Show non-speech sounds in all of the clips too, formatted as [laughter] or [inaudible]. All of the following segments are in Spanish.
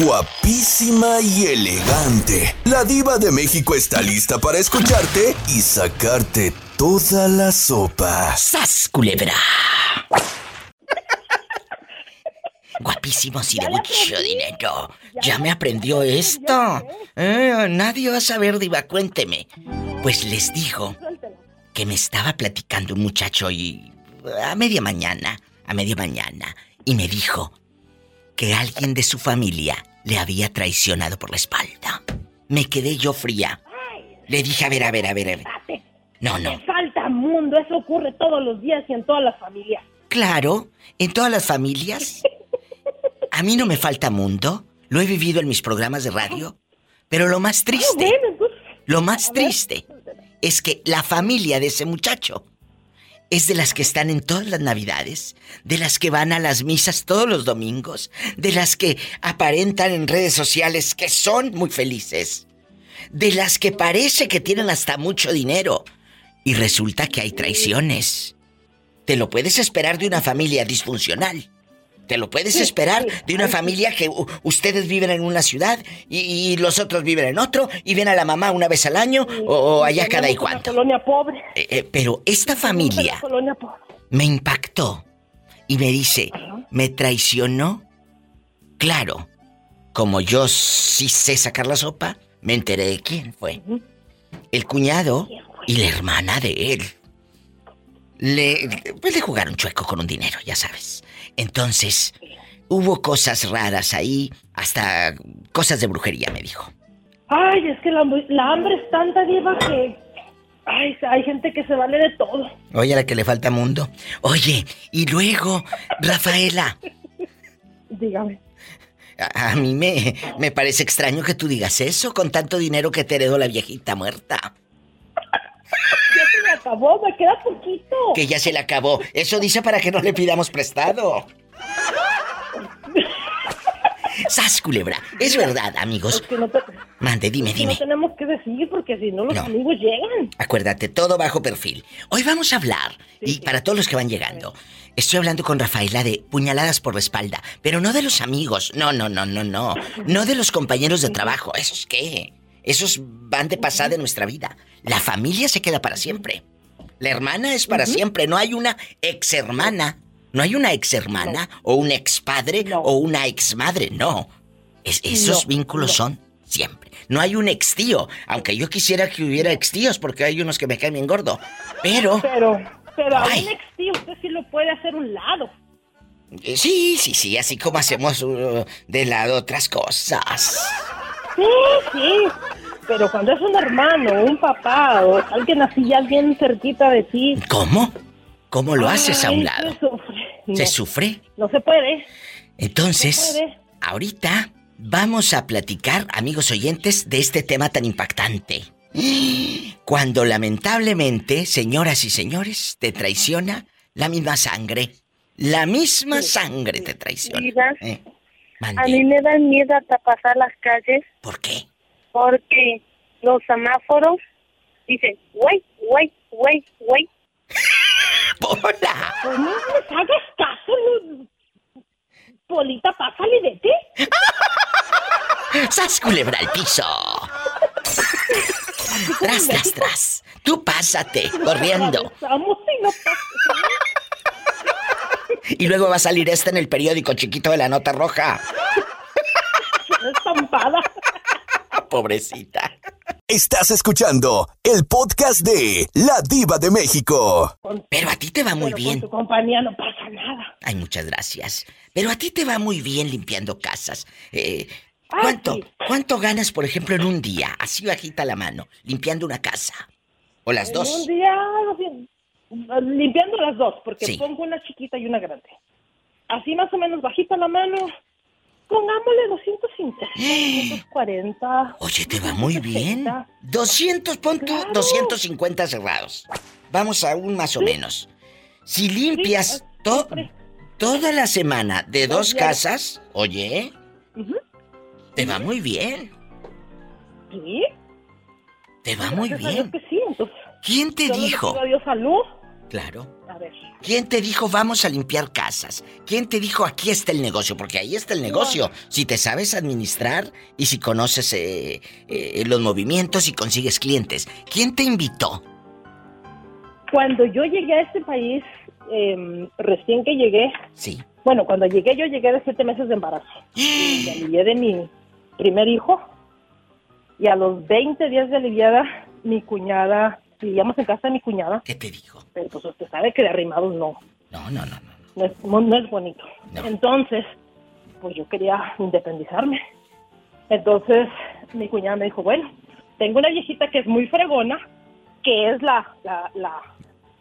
Guapísima y elegante. La diva de México está lista para escucharte y sacarte toda la sopa. ¡Sas, culebra! Guapísimos y de mucho dinero. Ya me aprendió esto. Eh, nadie va a saber, Diva, cuénteme. Pues les digo que me estaba platicando un muchacho y. a media mañana, a media mañana, y me dijo que alguien de su familia le había traicionado por la espalda. Me quedé yo fría. Le dije, a ver, a ver, a ver, a ver. No, no. falta mundo, eso ocurre todos los días y en todas las familias. Claro, en todas las familias. A mí no me falta mundo. Lo he vivido en mis programas de radio. Pero lo más triste, lo más triste es que la familia de ese muchacho es de las que están en todas las navidades, de las que van a las misas todos los domingos, de las que aparentan en redes sociales que son muy felices, de las que parece que tienen hasta mucho dinero. Y resulta que hay traiciones. Te lo puedes esperar de una familia disfuncional. Te lo puedes esperar de una familia que ustedes viven en una ciudad y, los otros viven en otro y ven a la mamá una vez al año o, allá cada y cuánto. Colonia pobre. Eh, eh, pero esta familia me impactó y me dice, ¿me traicionó? Claro, como yo sí sé sacar la sopa, me enteré de quién fue. El cuñado y la hermana de él. Le, pues le jugaron chueco con un dinero, ya sabes. Entonces, hubo cosas raras ahí, hasta cosas de brujería, me dijo. Ay, es que la, hambre es tanta, diva, que... Ay, hay gente que se vale de todo. Oye, a la que le falta mundo. Oye, y luego, Rafaela. Dígame. A, mí me, me parece extraño que tú digas eso con tanto dinero que te heredó la viejita muerta. Acabó, me queda poquito. Que ya se le acabó. Eso dice para que no le pidamos prestado. ¡Sas, culebra! Es verdad, amigos. Mande, dime, dime. No tenemos que decir porque si no los amigos llegan. Acuérdate, todo bajo perfil. Hoy vamos a hablar, y para todos los que van llegando, estoy hablando con Rafaela de puñaladas por la espalda, pero no de los amigos. No, no, no, no, no. No de los compañeros de trabajo. ¿Esos qué? Esos van de pasada de nuestra vida. La familia se queda para siempre. La hermana es para siempre. No hay una ex hermana. No hay una ex hermana o un ex padre o una ex madre. No. esos vínculos son siempre. No hay un ex tío. Aunque yo quisiera que hubiera ex tíos porque hay unos que me caen bien gordo. Pero. Pero. Pero a un ex tío usted sí lo puede hacer un lado. Sí, sí, sí. Así como hacemos uh, de lado otras cosas. Sí, sí. Pero cuando es un hermano, un papá o alguien así ya bien cerquita de ti. ¿Cómo? ¿Cómo lo haces a un lado? Se sufre. ¿Se sufre? No se puede. Entonces, ahorita vamos a platicar, amigos oyentes, de este tema tan impactante. Cuando lamentablemente, señoras y señores, te traiciona la misma sangre. La misma sangre te traiciona. ¿Eh? A mí me da miedo hasta pasar las calles. ¿Por qué? Porque los semáforos dicen, wait, wait, wait, wait. ¡Hola! Pues no me hagas caso, Polita, pásale de ti. [laughs] ¡Sas culebra al piso! [laughs] tras, tras, tras. Tú pásate, corriendo. Y luego va a salir esta en el periódico chiquito de la nota roja. Estampada. Pobrecita. Estás escuchando el podcast de La Diva de México. Pero a ti te va muy bien. Con tu compañía no pasa nada. Ay, muchas gracias. Pero a ti te va muy bien limpiando casas. Eh, ¿Cuánto, ¿Cuánto ganas, por ejemplo, en un día? Así bajita la mano, limpiando una casa. ¿O las dos? En un día, limpiando las dos, porque pongo una chiquita y una grande. Así más o menos bajita la mano. Pongámosle 250, 240. [gasps] Oye, te va muy bien. 200, pon 250 cerrados. Vamos a un más o menos. Si limpias toda la semana de dos casas, oye, te va muy bien. ¿Sí? Te va muy bien. ¿Quién te dijo? salud. Claro. A ver. ¿Quién te dijo vamos a limpiar casas? ¿Quién te dijo aquí está el negocio? Porque ahí está el negocio. Si te sabes administrar y si conoces eh, eh, los movimientos y consigues clientes. ¿Quién te invitó? Cuando yo llegué a este país, em, recién que llegué. Sí. Bueno, cuando llegué yo llegué de siete meses de embarazo. [gasps] y alivié de mi primer hijo. Y a los 20 días de aliviada, mi cuñada vivíamos en casa de mi cuñada. ¿Qué te dijo? Pero pues usted sabe que de arrimados no. No, no, no. No, es, no es bonito. Entonces, pues yo quería independizarme. Entonces, mi cuñada me dijo, bueno, tengo una viejita que es muy fregona, que es la, la, la,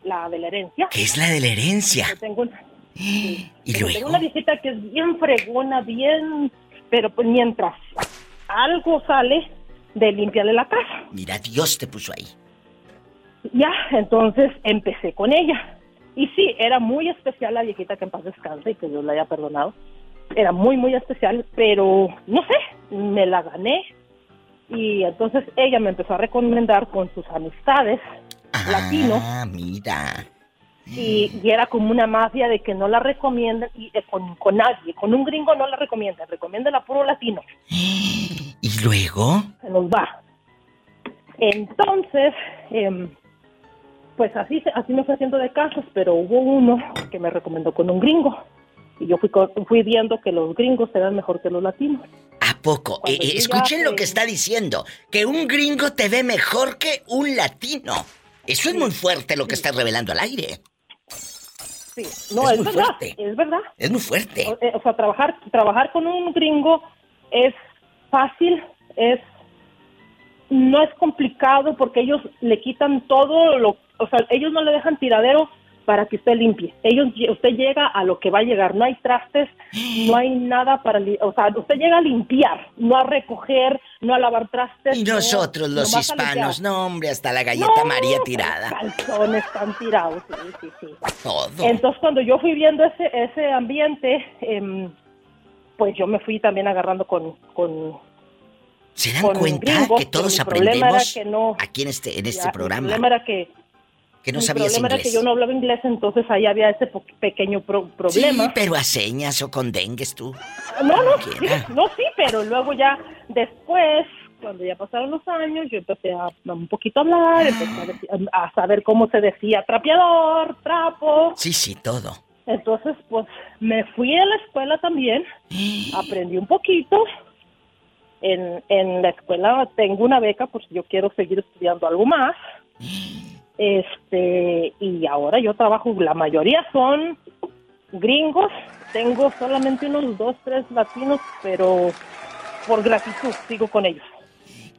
la de la herencia. ¿Qué es la de la herencia? tengo una, [gasps] ¿Y luego? Tengo una viejita que es bien fregona, bien... Pero pues mientras algo sale de limpiarle la casa. Mira, Dios te puso ahí. Ya, entonces empecé con ella. Y sí, era muy especial la viejita que en paz descanse y que Dios la haya perdonado. Era muy, muy especial, pero no sé, me la gané. Y entonces ella me empezó a recomendar con sus amistades ah, latinos. Ah, mira. Y, era como una mafia de que no la recomiendan y, eh, con, con, nadie. Con un gringo no la recomiendan, recomiendan a puro latino. [gasps] ¿Y luego? Se nos va. Entonces, eh, pues así, así me fue haciendo de casos, pero hubo uno que me recomendó con un gringo. Y yo fui, fui viendo que los gringos eran mejor que los latinos. ¿A poco? Eh, eh, escuchen lo que está diciendo. Que un gringo te ve mejor que un latino. Eso es muy fuerte lo que está revelando al aire. Sí, no, es, verdad. Fuerte. Es verdad. Es muy fuerte. O, eh, o sea, trabajar, trabajar con un gringo es fácil, es no es complicado porque ellos le quitan todo lo o sea, ellos no le dejan tiradero para que usted limpie. Ellos, usted llega a lo que va a llegar. No hay trastes, no hay nada para, o sea, usted llega a limpiar, no a recoger, no a lavar trastes. Y nosotros los hispanos, no hombre, hasta la galleta María tirada. Calzones están tirados, sí, sí, sí. Todo. Entonces cuando yo fui viendo ese ese ambiente, eh, pues yo me fui también agarrando con, con ¿Se dan cuenta que todos aprendemos aquí en este, en este programa? El problema era que que no sabías inglés. Era que yo no hablaba inglés, entonces ahí había ese pequeño problema. Sí, pero a señas o con dengues tú. No, no, sí, no, sí, pero luego ya después, cuando ya pasaron los años, yo empecé a un poquito hablar, empecé a, saber cómo se decía trapeador, trapo. Sí, sí, todo. Entonces, pues me fui a la escuela también, [gasps] aprendí un poquito. En, en la escuela tengo una beca, pues yo quiero seguir estudiando algo más. Este, y ahora yo trabajo, la mayoría son gringos, tengo solamente unos dos, tres latinos, pero por gratitud sigo con ellos.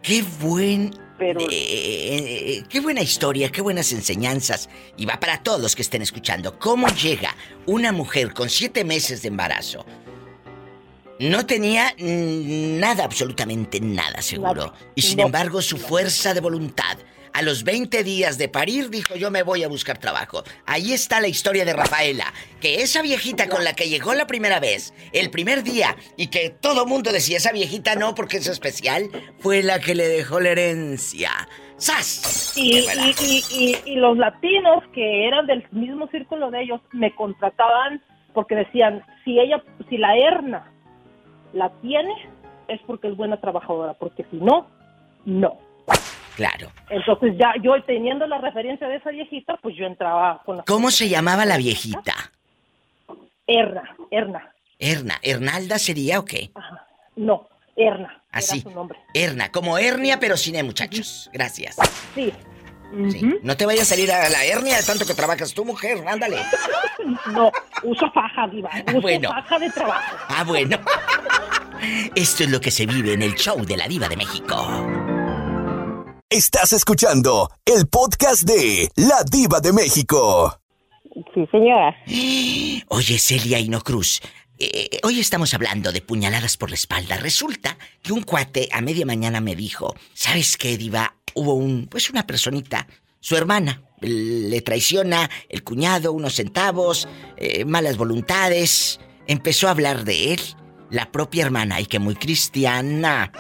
Qué buen pero... Eh, eh, qué buena historia, qué buenas enseñanzas. Y va para todos los que estén escuchando. ¿Cómo llega una mujer con siete meses de embarazo? No tenía nada, absolutamente nada seguro. Y sin embargo, su fuerza de voluntad, a los 20 días de parir dijo yo me voy a buscar trabajo. Ahí está la historia de Rafaela, que esa viejita con la que llegó la primera vez, el primer día, y que todo mundo decía esa viejita no porque es especial, fue la que le dejó la herencia. ¡Sas! Y, y, los latinos que eran del mismo círculo de ellos me contrataban porque decían, si ella, si la herna la tiene, es porque es buena trabajadora, porque si no, no. Claro. Entonces ya yo teniendo la referencia de esa viejita, pues yo entraba con la... ¿Cómo se llamaba la viejita? Erna, Erna. Erna, ¿Hernalda sería o qué? No, Erna. Así. Su nombre. Erna, como hernia pero sin E, muchachos. Gracias. Sí. No te vaya a salir a la hernia de tanto que trabajas tu mujer, ándale. [laughs] No, uso faja, diva. Ah, uso bueno. faja de trabajo. Ah, bueno. Esto es lo que se vive en el show de la diva de México. Estás escuchando el podcast de La Diva de México. Sí, señora. Oye, Celia Hino Cruz, eh, hoy estamos hablando de puñaladas por la espalda. Resulta que un cuate a media mañana me dijo, ¿sabes qué, Diva? Hubo un, pues una personita, su hermana, le traiciona el cuñado, unos centavos, eh, malas voluntades. Empezó a hablar de él, la propia hermana, y que muy cristiana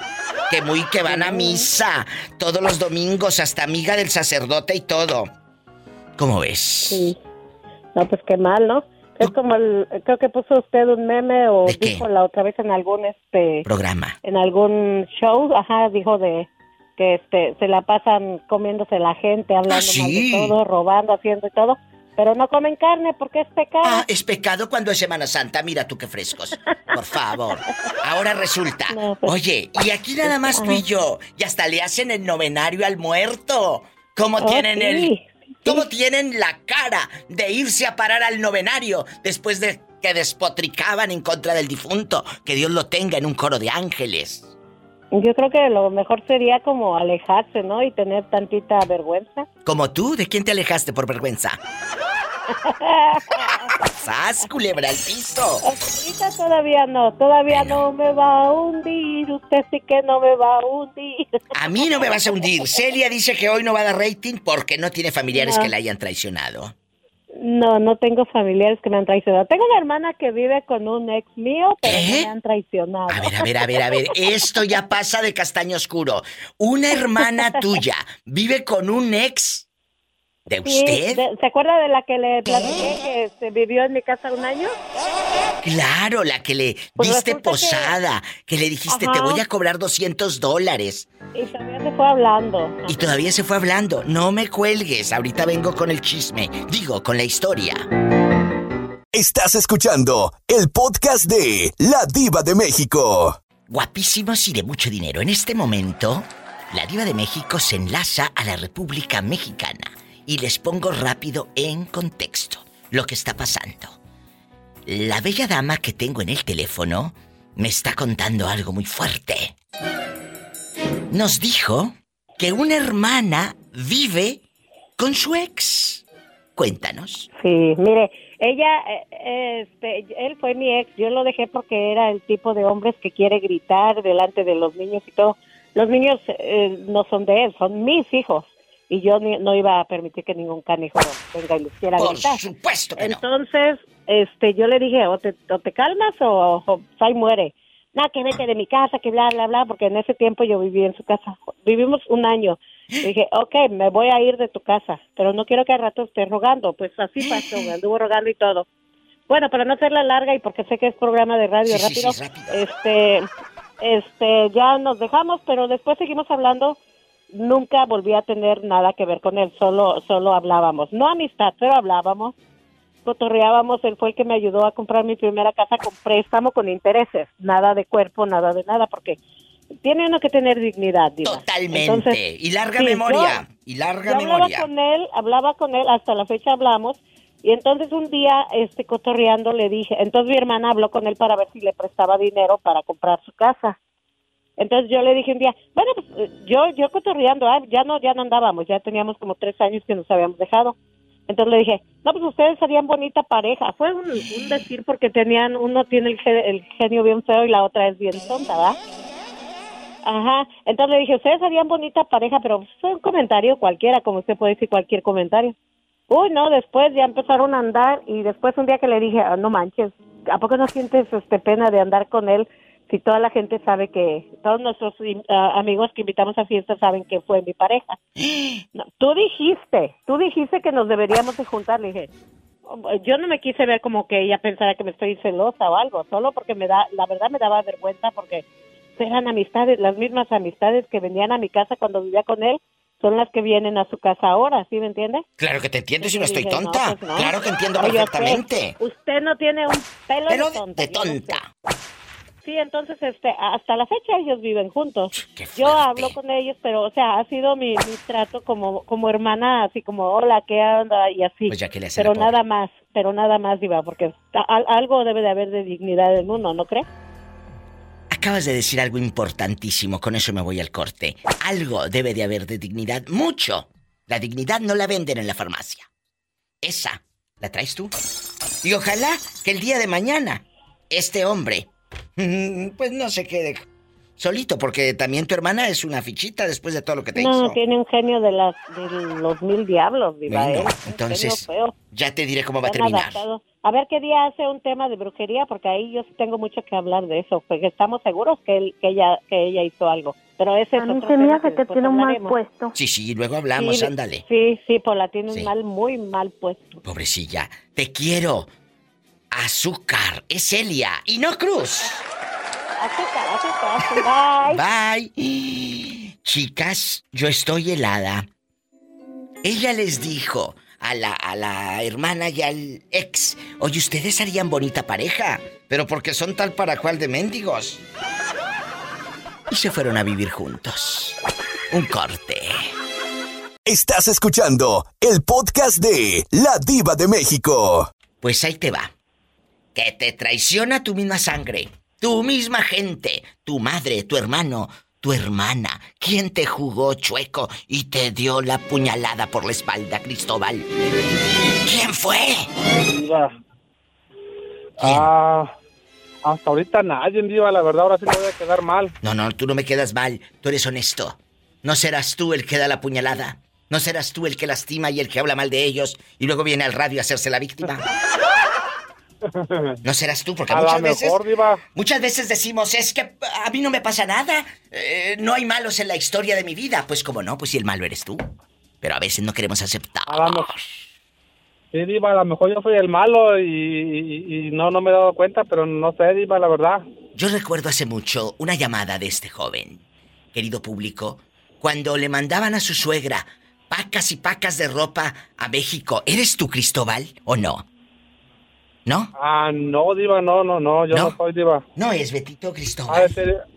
que muy que van a misa todos los domingos, hasta amiga del sacerdote y todo. ¿Cómo ves? Sí. No, pues qué mal, ¿no? Es como el, creo que puso usted un meme o dijo la otra vez en algún este programa, en algún show, ajá, dijo de que este se la pasan comiéndose la gente, hablando ¿Ah, mal de todo, robando, haciendo y todo. Pero no comen carne porque es pecado. Ah, es pecado cuando es Semana Santa. Mira tú qué frescos. Por favor. Ahora resulta. Pues, Oye, y aquí nada más tú y yo. Y hasta le hacen el novenario al muerto. ¿Cómo oh, tienen el. ¿Cómo tienen la cara de irse a parar al novenario después de que despotricaban en contra del difunto? Que Dios lo tenga en un coro de ángeles. Yo creo que lo mejor sería como alejarse, ¿no? Y tener tantita vergüenza. ¿Como tú? ¿De quién te alejaste por vergüenza? [laughs] ¡Sas, culebra al piso! Ahorita todavía no, todavía no me va a hundir. Usted sí que no me va a hundir. A mí no me vas a hundir. Celia dice que hoy no va a dar rating porque no tiene familiares que la hayan traicionado. No, no tengo familiares que me han traicionado. Tengo una hermana que vive con un ex mío, pero me han traicionado. A ver, a ver, a ver, a ver. Esto ya pasa de castaño oscuro. Una hermana tuya vive con un ex de usted. ¿Se acuerda de la que le platiqué que se vivió en mi casa un año? Claro, la que le pues diste posada, que... le dijiste, te voy a cobrar 200 dólares. Y todavía se fue hablando. Y todavía se fue hablando. No me cuelgues, ahorita vengo con el chisme. Digo, con la historia. Estás escuchando el podcast de La Diva de México. Guapísimos y de mucho dinero. En este momento, la Diva de México se enlaza a la República Mexicana. Y les pongo rápido en contexto lo que está pasando. La bella dama que tengo en el teléfono me está contando algo muy fuerte nos dijo que una hermana vive con su ex. Cuéntanos. Sí, mire, ella, eh, este, él fue mi ex, yo lo dejé porque era el tipo de hombres que quiere gritar delante de los niños y todo. Los niños eh, no son de él, son mis hijos. Y yo no iba a permitir que ningún canijo venga y les quiera gritar. Por supuesto que Entonces, este, yo le dije, o te, te calmas o, o, o muere nada, que vete de mi casa, que bla, bla, bla, porque en ese tiempo yo viví en su casa. Vivimos un año. dije, ok, me voy a ir de tu casa, pero no quiero que al rato esté rogando. Pues así pasó, me anduvo rogando y todo. Bueno, para no hacerla larga y porque sé que es programa de radio rápido, este, este, ya nos dejamos, pero después seguimos hablando. Nunca volví a tener nada que ver con él, solo, solo hablábamos. No amistad, pero hablábamos cotorreábamos, él fue el que me ayudó a comprar mi primera casa con préstamo con intereses, nada de cuerpo, nada de nada, porque tiene uno que tener dignidad. Totalmente. y larga memoria. y larga yo memoria. Hablaba con él, hablaba con él, hasta la fecha hablamos. Y entonces un día, este, cotorreando, le dije, entonces mi hermana habló con él para ver si le prestaba dinero para comprar su casa. Entonces yo le dije un día, bueno, pues yo, yo cotorreando, ah, ya no, ya no andábamos, ya teníamos como tres años que nos habíamos dejado. Entonces le dije, no, pues ustedes serían bonita pareja. Fue un, decir porque tenían, uno tiene el, genio bien feo y la otra es bien tonta, ¿verdad? Ajá. Entonces le dije, ustedes serían bonita pareja, pero fue un comentario cualquiera, como usted puede decir cualquier comentario. Uy, no, después ya empezaron a andar y después un día que le dije, ah, no manches, ¿a poco no sientes este pena de andar con él? Si toda la gente sabe que, todos nuestros ah, amigos que invitamos a fiestas saben que fue mi pareja. tú dijiste, tú dijiste que nos deberíamos de juntar, le dije, yo no me quise ver como que ella pensara que me estoy celosa o algo, solo porque me da, la verdad me daba vergüenza porque eran amistades, las mismas amistades que venían a mi casa cuando vivía con él, son las que vienen a su casa ahora, ¿sí me entiende? Claro que te entiendo si no estoy tonta. Pues claro que entiendo perfectamente. Usted, no tiene un pelo, de tonta. Sí, entonces este, hasta la fecha ellos viven juntos. Yo hablo con ellos, pero o sea, ha sido mi, trato como como hermana, así como hola, ¿qué onda? y así. Pues pero nada más, pero nada más diva, porque algo debe de haber de dignidad en uno, ¿no cree? Acabas de decir algo importantísimo, con eso me voy al corte. Algo debe de haber de dignidad, mucho. La dignidad no la venden en la farmacia. Esa, ¿la traes tú? Y ojalá que el día de mañana este hombre Pues no se quede Solito, porque también tu hermana es una fichita después de todo lo que te no, hizo. No, tiene un genio de, las, de los mil diablos, diva. Bueno, entonces, ya te diré cómo va a terminar. A ver qué día hace un tema de brujería, porque ahí yo tengo mucho que hablar de eso, porque estamos seguros que, él, que, ella, que ella hizo algo. Pero ese a mí se mira que, te tiene un mal puesto. Sí, sí, luego hablamos, ándale. Sí, sí, pues la tiene mal, muy mal puesto. Pobrecilla, te quiero. Azúcar, es Elia y no Cruz. Bye. [laughs] Bye. Chicas, yo estoy helada. Ella les dijo a la, a la hermana y al ex, oye, ustedes harían bonita pareja, pero porque son tal para cual de mendigos. Y se fueron a vivir juntos. Un corte. Estás escuchando el podcast de La Diva de México. Pues ahí te va. Que te traiciona tu misma sangre tu misma gente, tu madre, tu hermano, tu hermana, ¿quién te jugó chueco y te dio la puñalada por la espalda, Cristóbal? ¿Quién fue? Ah, hasta ahorita nadie, Diva, la verdad, ahora sí me voy a quedar mal. No, no, tú no me quedas mal, tú eres honesto. No serás tú el que da la puñalada. No serás tú el que lastima y el que habla mal de ellos y luego viene al radio a hacerse la víctima. No serás tú, porque muchas veces. Muchas veces decimos, es que a mí no me pasa nada. Eh, no hay malos en la historia de mi vida. Pues como no, pues si el malo eres tú. Pero a veces no queremos aceptar. Sí, Diva, a lo mejor yo soy el malo y, no, no me he dado cuenta, pero no sé, Diva, la verdad. Yo recuerdo hace mucho una llamada de este joven, querido público, cuando le mandaban a su suegra pacas y pacas de ropa a México. ¿Eres tú, Cristóbal, o no? ¿No? Ah, no, Diva, no, no, no, yo no, soy Diva. No es Betito Cristóbal.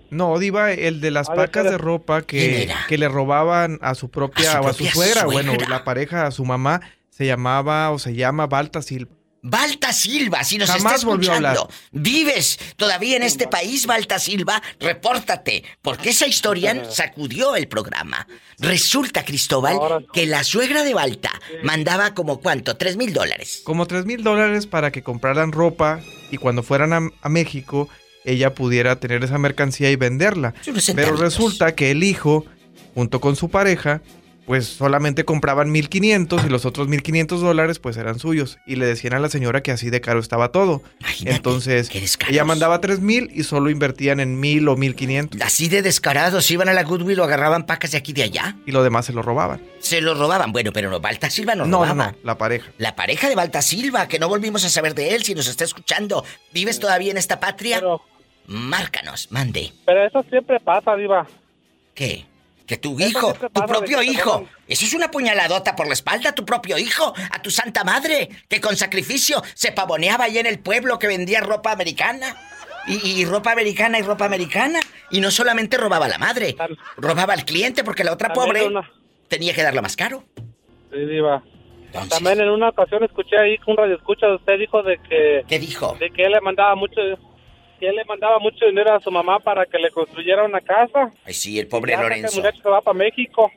No, Diva, el de las pacas de ropa que, que le robaban a su propia, o a su suegra, bueno, la pareja, a su mamá, se llamaba o se llama Balta Silva. Balta Silva, si nos estás escuchando, vives todavía en este país, Balta Silva, repórtate, porque esa historia sacudió el programa. Resulta, Cristóbal, que la suegra de Balta mandaba como cuánto, tres mil dólares. Como tres mil dólares para que compraran ropa y cuando fueran a, México ella pudiera tener esa mercancía y venderla. Pero resulta que el hijo, junto con su pareja, pues solamente compraban 1500 y los otros 1500 dólares pues eran suyos. Y le decían a la señora que así de caro estaba todo. Entonces ella mandaba 3000 y solo invertían en 1000 o 1500. Así de descarados, iban a la Goodwill o agarraban pacas de aquí y de allá. Y lo demás se lo robaban. Se lo robaban, bueno, pero no, Balta Silva no, no robaba. No, no, la pareja. La pareja de Balta Silva, que no volvimos a saber de él, si nos está escuchando. ¿Vives todavía en esta patria? Márcanos, mande. Pero eso siempre pasa, Diva. ¿Qué? Que tu hijo, tu propio hijo. Eso es una puñaladota por la espalda a tu propio hijo, a tu santa madre, que con sacrificio se pavoneaba ahí en el pueblo que vendía ropa americana. Y, ropa americana y ropa americana. Y no solamente robaba a la madre, robaba al cliente porque la otra pobre tenía que darla más caro. Sí, diva. También en una ocasión escuché ahí que un radio escucha usted dijo de que... ¿Qué dijo? De que él le mandaba mucho que él le mandaba mucho dinero a su mamá para que le construyera una casa. Ay, sí, el pobre Lorenzo. Que se va para México.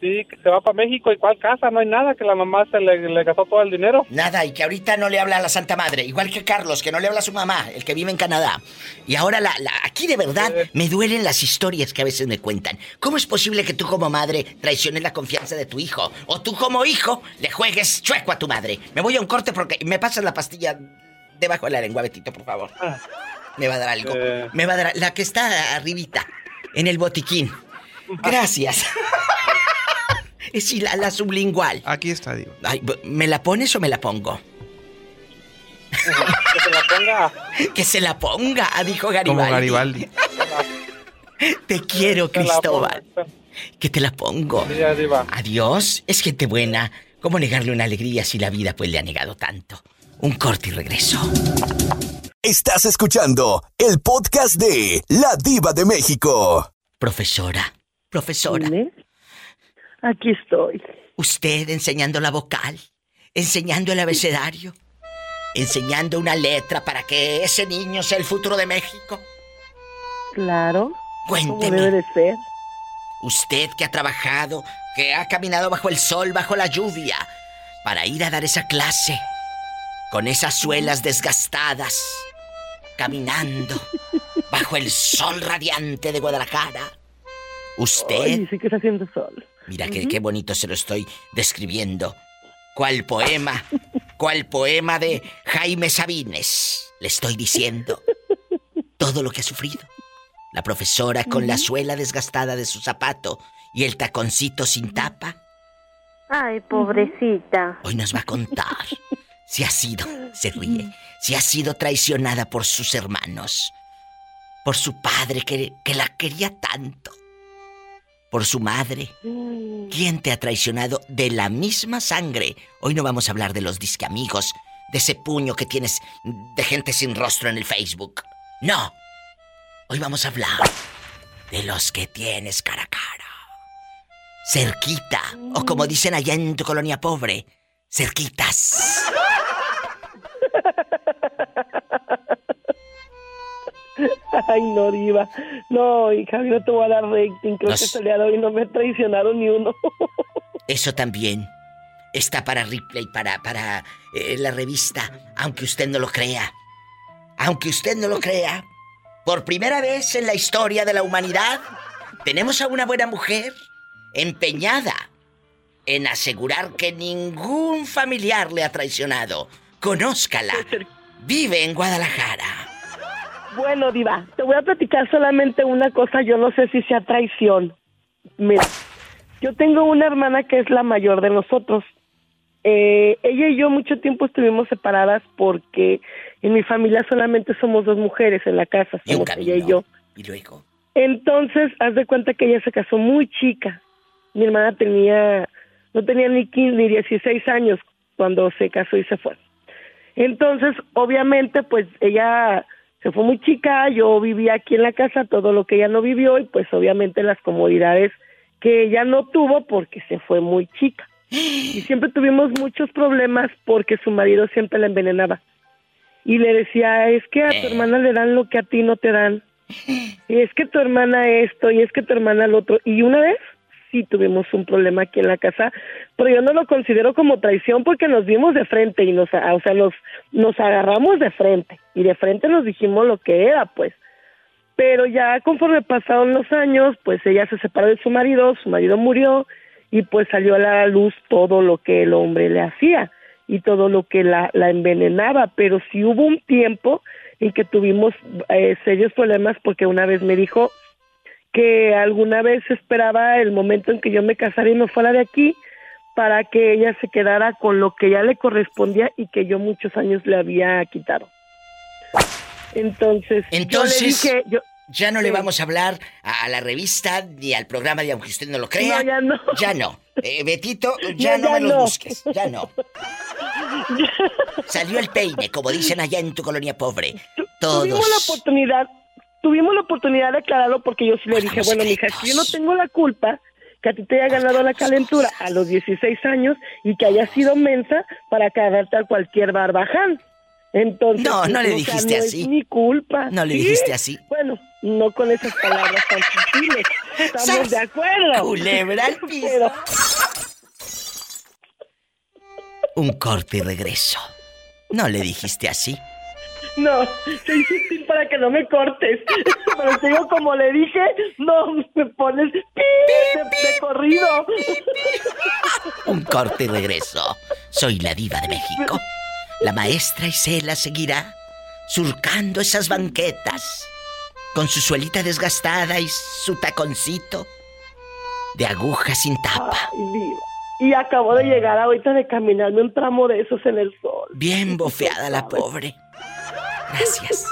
Sí, que se va para México. ¿Y cuál casa? No hay nada, que la mamá se le, gastó todo el dinero. Nada, y que ahorita no le habla a la Santa Madre. Igual que Carlos, que no le habla a su mamá, el que vive en Canadá. Y ahora, la, aquí de verdad, me duelen las historias que a veces me cuentan. ¿Cómo es posible que tú como madre traiciones la confianza de tu hijo? O tú como hijo le juegues chueco a tu madre. Me voy a un corte porque me pasas la pastilla debajo de la lengua, Betito, por favor. Ah. Me va a dar algo. Eh. Me va a dar la que está arribita, en el botiquín. Gracias. [laughs] es la, la sublingual. Aquí está, digo. ¿Me la pones o me la pongo? que se la ponga. [laughs] Que se la ponga, dijo Garibaldi. Como Garibaldi. [laughs] Te quiero, Cristóbal. Que te la pongo. Adiós. Es gente buena. ¿Cómo negarle una alegría si la vida pues le ha negado tanto? Un corte y regreso. Estás escuchando el podcast de La Diva de México. Profesora, profesora. Aquí estoy. Usted enseñando la vocal, enseñando el abecedario, enseñando una letra para que ese niño sea el futuro de México. Claro. Cuénteme. debe de ser. Usted que ha trabajado, que ha caminado bajo el sol, bajo la lluvia, para ir a dar esa clase con esas suelas desgastadas, caminando bajo el sol radiante de Guadalajara. Usted. Ay, sí que está haciendo sol. Mira qué bonito se lo estoy describiendo. ¿Cuál poema? ¿Cuál poema de Jaime Sabines? Le estoy diciendo todo lo que ha sufrido. La profesora con la suela desgastada de su zapato y el taconcito sin tapa. Ay, pobrecita. Hoy nos va a contar si ha sido, se ríe, si ha sido traicionada por sus hermanos, por su padre que, que la quería tanto, por su madre. Mm. ¿Quién te ha traicionado de la misma sangre? Hoy no vamos a hablar de los disque amigos, de ese puño que tienes de gente sin rostro en el Facebook. No. Hoy vamos a hablar de los que tienes cara a cara. Cerquita. O como dicen allá en tu colonia pobre, cerquitas. [laughs] Ay, no, Diva. No, hija, no te voy a dar rating. Creo que este día de hoy no me traicionaron ni uno. [laughs] Eso también. Está para replay, para, para eh, la revista, aunque usted no lo crea. Aunque usted no lo crea, por primera vez en la historia de la humanidad, tenemos a una buena mujer empeñada en asegurar que ningún familiar le ha traicionado. Conózcala. Vive en Guadalajara. Bueno, Diva, te voy a platicar solamente una cosa. Yo no sé si sea traición. Mira, yo tengo una hermana que es la mayor de nosotros. Eh, ella y yo mucho tiempo estuvimos separadas porque en mi familia solamente somos dos mujeres en la casa, somos ella y yo. Y luego. Entonces, haz de cuenta que ella se casó muy chica. Mi hermana tenía, no tenía ni 15 ni 16 años cuando se casó y se fue. Entonces, obviamente, pues ella se fue muy chica, yo vivía aquí en la casa, todo lo que ella no vivió y pues obviamente las comodidades que ella no tuvo porque se fue muy chica. Y siempre tuvimos muchos problemas porque su marido siempre la envenenaba. Y le decía, es que a tu hermana le dan lo que a ti no te dan. Y es que tu hermana esto, y es que tu hermana lo otro. Y una vez sí tuvimos un problema aquí en la casa, pero yo no lo considero como traición porque nos vimos de frente y nos, o sea, nos, nos agarramos de frente y de frente nos dijimos lo que era, pues. Pero ya conforme pasaron los años, pues ella se separó de su marido, su marido murió y pues salió a la luz todo lo que el hombre le hacía y todo lo que la, la envenenaba, pero sí hubo un tiempo en que tuvimos eh, serios problemas porque una vez me dijo que alguna vez esperaba el momento en que yo me casara y me fuera de aquí para que ella se quedara con lo que ya le correspondía y que yo muchos años le había quitado. Entonces, Entonces... yo le dije, ya no le vamos a hablar a la revista ni al programa de aunque usted no lo crea. No, ya no. Ya no. Eh, Betito, [laughs] ya no, me lo busques. Ya no. [laughs] Salió el peine, como dicen allá en tu colonia pobre. Todos. Tuvimos la oportunidad, tuvimos la oportunidad de aclararlo porque yo sí le dije, bueno, mija, si yo no tengo la culpa que a ti te haya ganado la calentura a los 16 años y que haya sido mensa para cagarte a cualquier barbaján. Entonces, no, no le dijiste así. Es mi culpa. No le dijiste así. Bueno, no con esas palabras tan sutiles. Estamos de acuerdo. Culebra al piso. Un corte y regreso. No le dijiste así. No, te insistí para que no me cortes. Pero te digo, como le dije, no me pones de, de corrido. Un corte y regreso. Soy la diva de México. La maestra Isela seguirá surcando esas banquetas con su suelita desgastada y su taconcito de aguja sin tapa. y acabo de llegar ahorita de caminarme un tramo de esos en el sol. Bien bofeada la pobre. Gracias.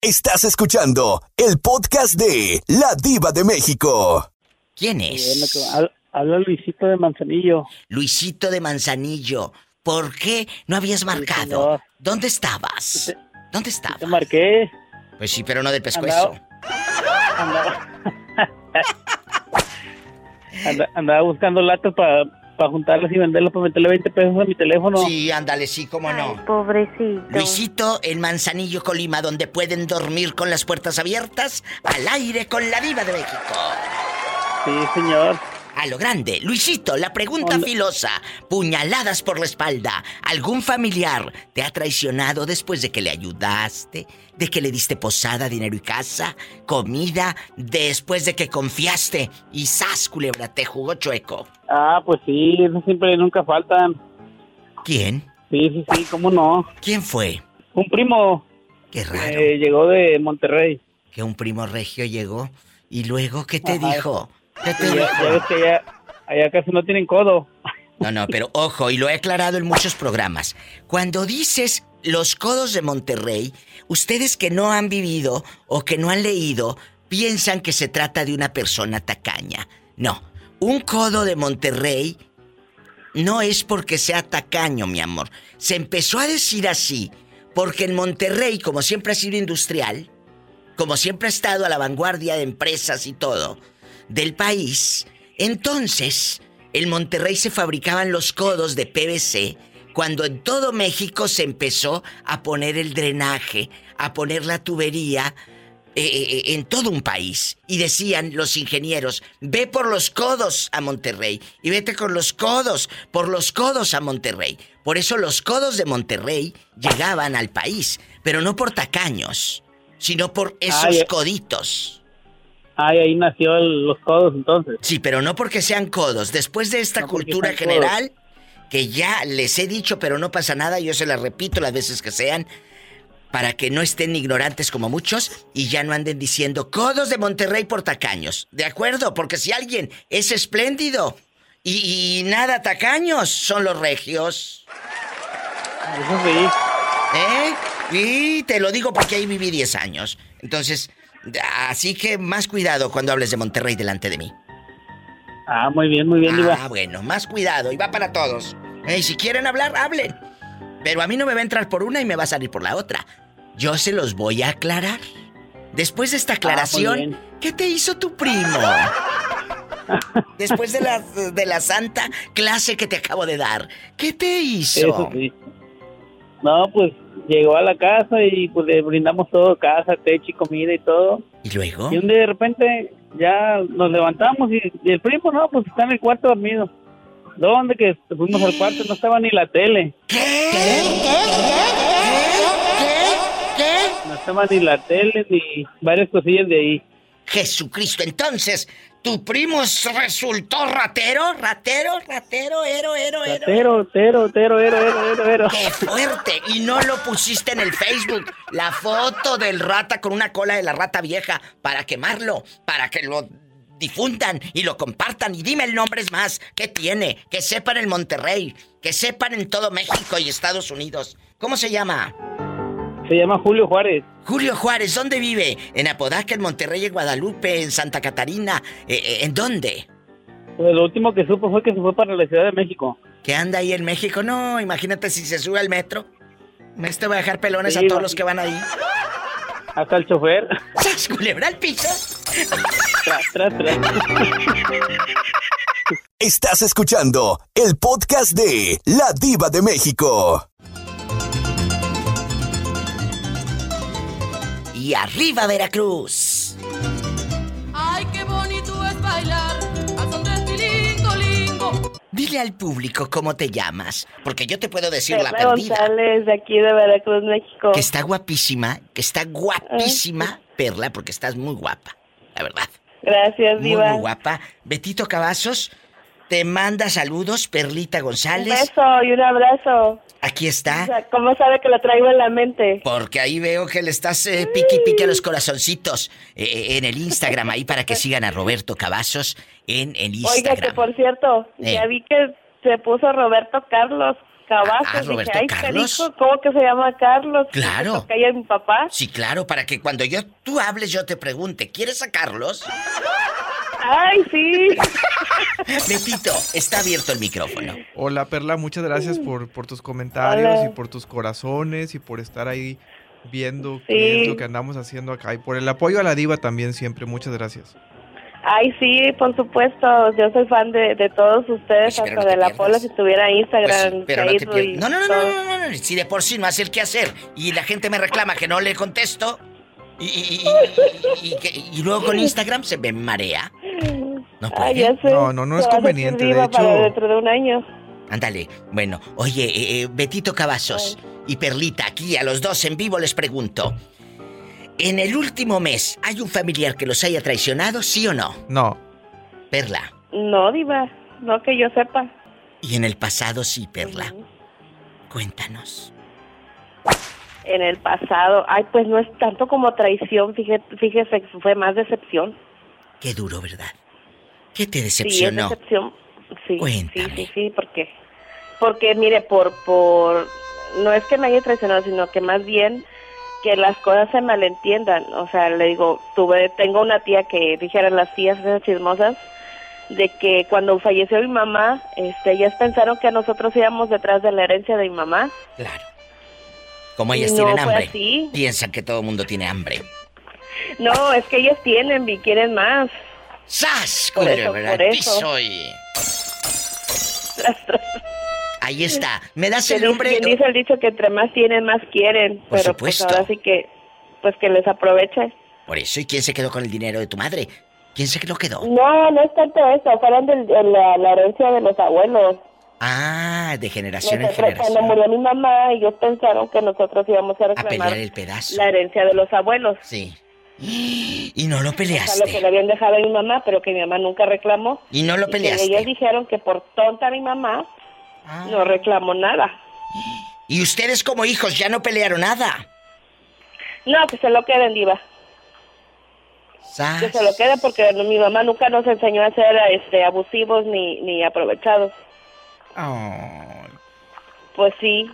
Estás escuchando el podcast de La Diva de México. ¿Quién es? Habla Luisito de Manzanillo. Luisito de Manzanillo. ¿Por qué no habías marcado? ¿Dónde estabas? ¿Dónde estabas? Te marqué. Pues sí, pero no del pescuezo. [laughs] Andaba, buscando latas para para juntarlas y venderlas para meterle 20 pesos a mi teléfono. Sí, ándale, sí, cómo no. pobrecito. Luisito, el Manzanillo Colima, donde pueden dormir con las puertas abiertas, al aire con la diva de México. Sí, señor. A lo grande. Luisito, la pregunta filosa. Puñaladas por la espalda. ¿Algún familiar te ha traicionado después de que le ayudaste? ¿De que le diste posada, dinero y casa? ¿Comida? Después de que confiaste y sas, culebra, te jugó chueco. Ah, pues sí, eso siempre nunca faltan. ¿Quién? Sí, sí, sí, ¿cómo no? ¿Quién fue? Un primo. Qué raro. Eh, llegó de Monterrey. Que un primo regio llegó. ¿Y luego qué te dijo? ¿Qué te dijo? Ya ves que allá, allá casi no tienen codo. No, no, pero ojo, y lo he aclarado en muchos programas. Cuando dices los codos de Monterrey, ustedes que no han vivido o que no han leído, piensan que se trata de una persona tacaña. No, un codo de Monterrey no es porque sea tacaño, mi amor. Se empezó a decir así porque en Monterrey, como siempre ha sido industrial, como siempre ha estado a la vanguardia de empresas y todo del país, entonces en Monterrey se fabricaban los codos de PVC cuando en todo México se empezó a poner el drenaje, a poner la tubería eh, eh, eh, en todo un país. Y decían los ingenieros, ve por los codos a Monterrey y vete con los codos, por los codos a Monterrey. Por eso los codos de Monterrey llegaban al país, pero no por tacaños, sino por esos coditos. Ay, ahí nació los codos entonces. Sí, pero no porque sean codos. Después de esta cultura general, que ya les he dicho, pero no pasa nada, yo se la repito las veces que sean, para que no estén ignorantes como muchos y ya no anden diciendo codos de Monterrey por tacaños. ¿De acuerdo? Porque si alguien es espléndido y, nada tacaños, son los regios. Eso sí. ¿Eh? Y te lo digo porque ahí viví 10 años. Entonces, así que más cuidado cuando hables de Monterrey delante de mí. Ah, muy bien, muy bien, Ah, bueno, más cuidado y va para todos. Y si quieren hablar, hablen. Pero a mí no me va a entrar por una y me va a salir por la otra. Yo se los voy a aclarar. Después de esta ah, aclaración, ¿qué te hizo tu primo? [laughs] Después de la, de la santa clase que te acabo de dar, ¿qué te hizo? No, pues llegó a la casa y pues le brindamos todo, casa, techo y comida y todo. ¿Y luego? Y un día de repente ya nos levantamos y, y el primo no, pues está en el cuarto dormido. ¿Dónde que fuimos al cuarto? No estaba ni la tele. ¿Qué? ¿Qué? ¿Qué? ¿Qué? No estaba ni la tele ni varias cosillas de ahí. Jesucristo, entonces, ¿tu primo resultó ratero? ¿Ratero? ¿Ratero? ¿Ero, ero, ero? Ratero, tero, tero, ero, ero, ero, ero. ¡Qué fuerte! Y no lo pusiste en el Facebook, la foto del rata con una cola de la rata vieja, para quemarlo, para que lo difundan y lo compartan y dime el nombre es más. ¿Qué tiene? Que sepan en Monterrey, que sepan en todo México y Estados Unidos. ¿Cómo se llama? Se llama Julio Juárez. Julio Juárez, ¿dónde vive? ¿En Apodaca, en Monterrey, en Guadalupe, en Santa Catarina? Eh, eh, ¿En dónde? Pues lo último que supo fue que se fue para la Ciudad de México. ¿Que anda ahí en México? No, imagínate si se sube al metro. Este va a dejar pelones a todos los que van ahí. Hasta el chofer. ¿Sas culebra al piso? Estás escuchando el podcast de La Diva de México. Y arriba Veracruz. Ay, qué bonito es bailar Dile al público cómo te llamas, porque yo te puedo decir la perdida. González, de aquí de Veracruz, México. Que está guapísima, que está guapísima, Perla, porque estás muy guapa, la verdad. Gracias, Diva. Muy guapa. Betito Cavazos te manda saludos, Perlita González. Un beso y un abrazo. Aquí está. ¿Cómo sabe que lo traigo en la mente? Porque ahí veo que le estás eh, piqui piqui a los corazoncitos eh, eh, en el Instagram, ahí para que sigan a Roberto Cavazos en el Instagram. Oiga, que por cierto, ya vi que se puso Roberto Carlos. Cavazos. Ah, Roberto Carlos. ¿Cómo que se llama Carlos? Claro. Que mi papá. Sí, claro, para que cuando yo tú hables yo te pregunte, ¿quieres a Carlos? ¡Ay, sí! [laughs] Betito, está abierto el micrófono. Hola, Perla, muchas gracias por, por tus comentarios y por tus corazones y por estar ahí viendo qué es lo que andamos haciendo acá y por el apoyo a la diva también siempre. Muchas gracias. Ay, sí, por supuesto. Yo soy fan de, todos ustedes, hasta de la Pola si tuviera Instagram, pues, Facebook. No, no, no, no, no, no, si de por sí no hace el qué hacer y la gente me reclama que no le contesto y, y, luego con Instagram se me marea. No, No No, no, no es conveniente, de hecho. Para dentro de un año. Ándale. Bueno, oye, eh, eh, Betito Cavazos y Perlita, aquí a los dos en vivo les pregunto. ¿En el último mes hay un familiar que los haya traicionado, sí o no? No. Perla. No, Diva. No que yo sepa. ¿Y en el pasado sí, Perla? Cuéntanos. En el pasado, ay, pues no es tanto como traición, fíjese, fíjese fue más decepción. Qué duro, ¿verdad? ¿Qué te decepcionó? Sí, decepción. Sí, sí, sí, sí, porque, porque mire, por, por, no es que me haya traicionado, sino que más bien que las cosas se malentiendan. O sea, le digo, tuve, tengo una tía que dijeron las tías esas chismosas, de que cuando falleció mi mamá, este, ellas pensaron que nosotros íbamos detrás de la herencia de mi mamá. Claro. Como ellas tienen hambre, piensan que todo el mundo tiene hambre. No, es que ellas tienen y quieren más. ¡Sas! Por eso, por eso. Ahí está. ¿Me das el nombre? Quien dice el dicho que entre más tienen, más quieren. Por pero pues ahora sí que, pues que les aproveche. Por eso, ¿y quién se quedó con el dinero de tu madre? ¿Quién se lo quedó? No, no es tanto eso, fueron de, la, herencia de los abuelos. Ah, de generación en generación. Cuando murió mi mamá, ellos pensaron que nosotros íbamos a reclamar a el pedazo. la herencia de los abuelos. Sí. [gasps] Y no lo peleaste. O lo que le habían dejado a mi mamá, pero que mi mamá nunca reclamó. Y no lo peleaste. Y ellos dijeron que por tonta mi mamá ah. no reclamó nada. [gasps] ¿Y ustedes como hijos ya no pelearon nada? No, que se lo queden, diva. Que se lo quede porque mi mamá nunca nos enseñó a ser este, abusivos ni, ni aprovechados. Pues sí,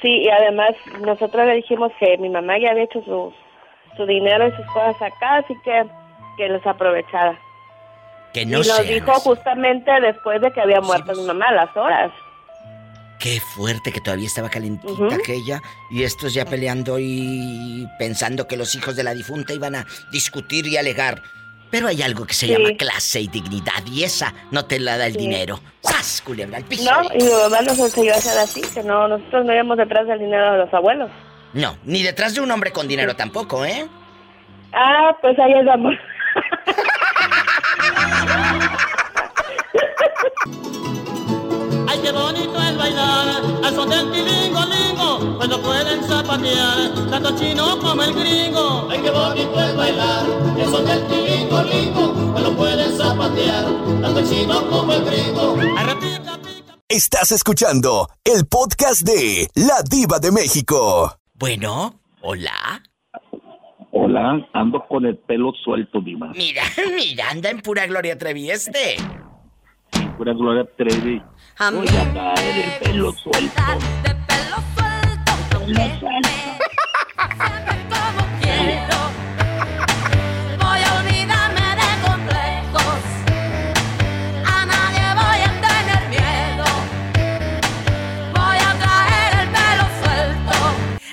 sí, y además nosotros le dijimos que mi mamá ya había hecho su, su dinero y sus cosas acá, así que que les aprovechara. Que no y nos dijo justamente después de que había muerto mi mamá a las horas. Qué fuerte que todavía estaba calentita aquella y estos ya peleando y pensando que los hijos de la difunta iban a discutir y alegar. Pero hay algo que se llama clase y dignidad y esa no te la da el dinero. ¡Sas, culebra al piso! No, y mi mamá nos enseñó a hacer así, que no, nosotros no íbamos detrás del dinero de los abuelos. No, ni detrás de un hombre con dinero tampoco, ¿eh? Ah, pues ahí andamos. Ay, qué bonito es bailar al son pueden zapatear, tanto chino como el gringo. Ay, qué bonito es bailar al son del tilingo, lingo, cuando pueden zapatear, tanto chino como el gringo. Estás escuchando el podcast de La Diva de México. Bueno, hola. Hola, ando con el pelo suelto, Diva. Mira, [laughs] mira, anda en pura Gloria Trevi este. Pura Gloria Trevi. Voy a caer el pelo suelto.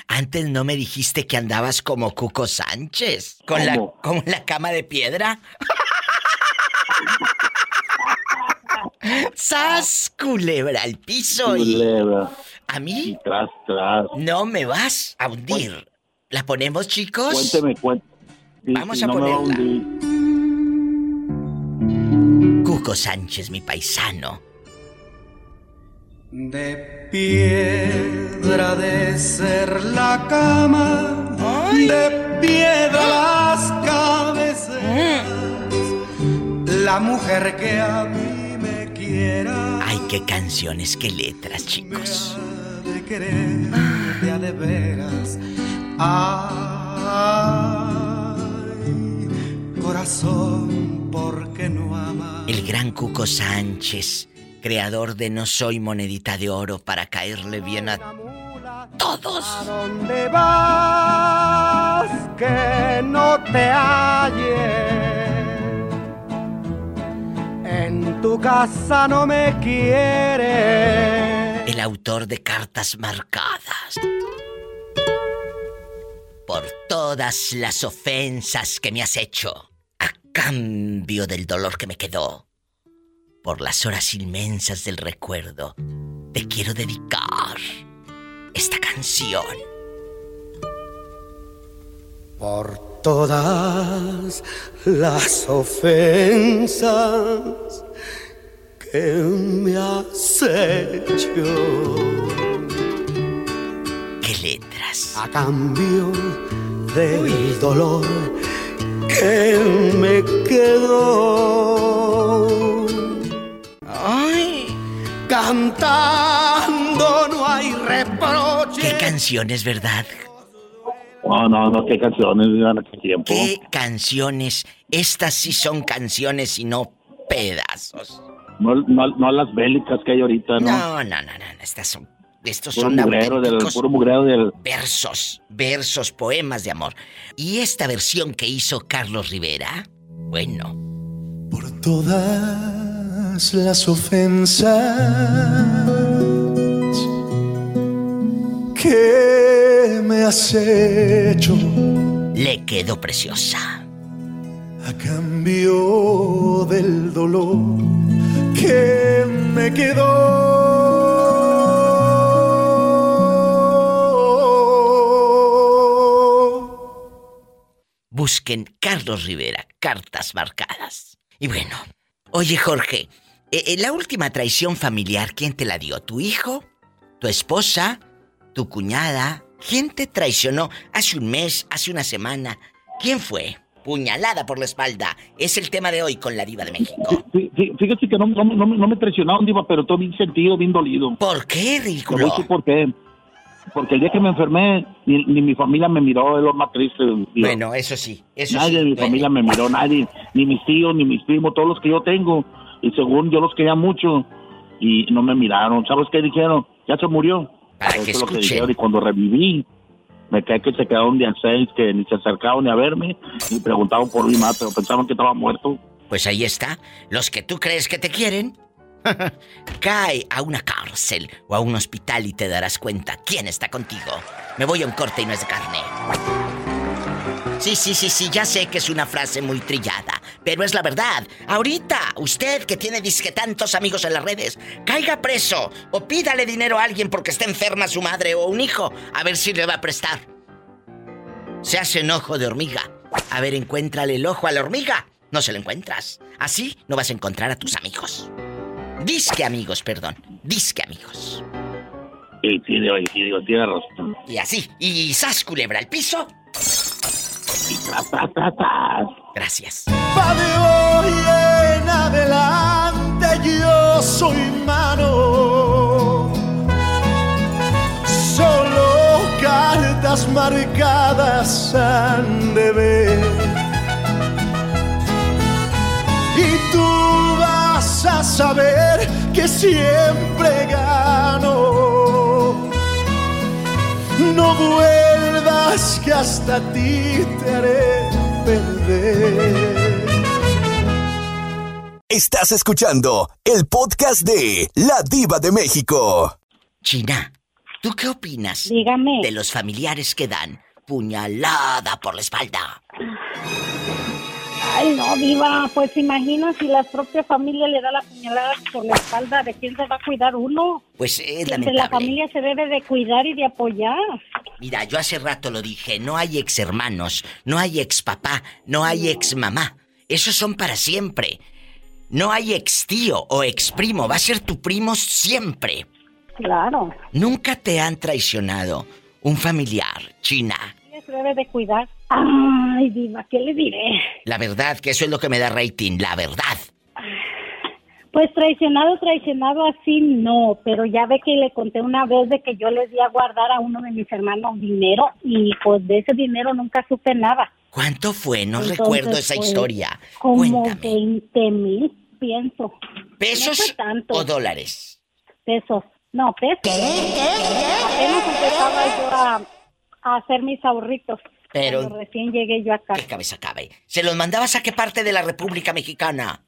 Antes no me dijiste que andabas como Cuco Sánchez. Con la, con la cama de piedra. [laughs] ¡Sas! Culebra al piso culebra. ¿A mí? Y tras, tras. No me vas a hundir. ¿La ponemos, chicos? Cuénteme, cuénteme. Vamos a ponerla. Cuco Sánchez, mi paisano. De piedra de ser la cama, de piedra las cabeceras, mm. la mujer que a mí Ay, qué canciones, qué letras, chicos. De quererte a de veras. Ay, corazón, porque no ama. El gran Cuco Sánchez, creador de No soy monedita de oro para caerle bien a todos. ¿A dónde vas? Que no te halles en tu casa no me quiere. El autor de cartas marcadas. Por todas las ofensas que me has hecho, a cambio del dolor que me quedó, por las horas inmensas del recuerdo, te quiero dedicar esta canción. Por todas las ofensas que me has hecho. ¿Qué letras? A cambio del dolor que me quedó. ¡Ay! Cantando no hay reproche. ¿Qué canciones, verdad? No, no, no, qué canciones, qué tiempo. ¿Qué canciones? Estas sí son canciones y no pedazos. No, no, no las bélicas que hay ahorita, ¿no? No, no, no, no, estas son estos puro son mugrero del, puro mugrero del... versos, versos, poemas de amor. Y esta versión que hizo Carlos Rivera, bueno. Por todas las ofensas que me has hecho. Le quedó preciosa. A cambio del dolor que me quedó. Busquen Carlos Rivera, cartas marcadas. Y bueno, oye Jorge, eh, eh, la última traición familiar, ¿quién te la dio? ¿Tu hijo? ¿Tu esposa? ¿Tu cuñada? ¿Quién te traicionó hace un mes, hace una semana? ¿Quién fue? Puñalada por la espalda. Es el tema de hoy con la diva de México. Fíjate que no, me traicionaron, diva, pero todo bien sentido, bien dolido. ¿Por qué, ridículo? No sé por qué. Porque el día que me enfermé, ni, mi familia me miró, es lo más triste. Bueno, eso sí, eso nadie de mi familia me miró, nadie, ni mis tíos, ni mis primos, todos los que yo tengo. Y según yo los quería mucho, y no me miraron. ¿Sabes qué dijeron? Ya se murió. Para que Lo que dijeron, y cuando reviví, me cae que se quedaron de a seis, que ni se acercaban ni a verme, ni preguntaban por mi madre, pero pensaban que estaba muerto. Pues ahí está. Los que tú crees que te quieren, [laughs] Cae a una cárcel o a un hospital y te darás cuenta quién está contigo. Me voy a un corte y no es de carne. Sí, sí, sí, sí, ya sé que es una frase muy trillada, pero es la verdad. Ahorita, usted que tiene disque tantos amigos en las redes, caiga preso o pídale dinero a alguien porque está enferma su madre o un hijo, a ver si le va a prestar. Se hace enojo de hormiga. A ver, encuéntrale el ojo a la hormiga. No se lo encuentras. Así no vas a encontrar a tus amigos. Disque amigos, perdón. Disque amigos. Sí, sí, sí, razón. Y así, y sas culebra al piso. Gracias. Padre, hoy en adelante yo soy mano. Solo cartas marcadas han de ver. Y tú a saber que siempre gano. No que hasta ti te haré perder. Estás escuchando el podcast de La Diva de México. China, ¿tú qué opinas? Dígame. De los familiares que dan puñalada por la espalda. Ay, no, Diva, pues imagina si la propia familia le da la puñalada por la espalda, ¿de quién se va a cuidar uno? Pues es lamentable. la familia se debe de cuidar y de apoyar. Mira, yo hace rato lo dije, no hay ex hermanos, no hay ex papá, no hay ex mamá. Esos son para siempre. No hay ex tío o ex primo, va a ser tu primo siempre. Claro. Nunca te han traicionado un familiar, China. Se debe de cuidar. Ay, Diva, ¿qué le diré? La verdad, que eso es lo que me da rating, la verdad. Pues traicionado, traicionado así no, pero ya ve que le conté una vez de que yo les di a guardar a uno de mis hermanos dinero y pues de ese dinero nunca supe nada. ¿Cuánto fue? No recuerdo esa pues, historia. Como 20 mil, pienso. ¿Pesos o dólares? Pesos. No, pesos. ¿Qué? Apenas empezaba yo a, a hacer mis ahorritos. Pero. recién llegué yo acá. ¿Qué cabeza cabe? ¿Se los mandabas a qué parte de la República Mexicana?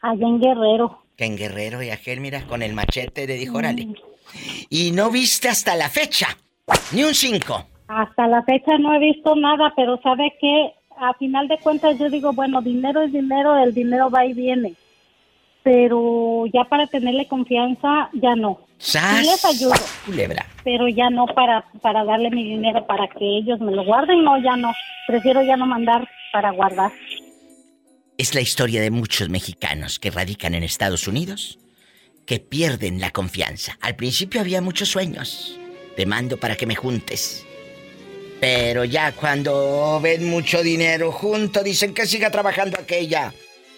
Allá en Guerrero. Que en Guerrero y aquel, mira, con el machete le dijo, órale. Mm. Y no viste hasta la fecha, ni un cinco. Hasta la fecha no he visto nada, pero ¿sabe qué? A final de cuentas yo digo, bueno, dinero es dinero, el dinero va y viene. pero ya para tenerle confianza, ya no. Sí les ayudo. Culebra. Pero ya no para, para darle mi dinero para que ellos me lo guarden, no, ya no. Prefiero ya no mandar para guardar. Es la historia de muchos mexicanos que radican en Estados Unidos que pierden la confianza. Al principio había muchos sueños. Te mando para que me juntes. Pero ya cuando ven mucho dinero junto, dicen que siga trabajando aquella.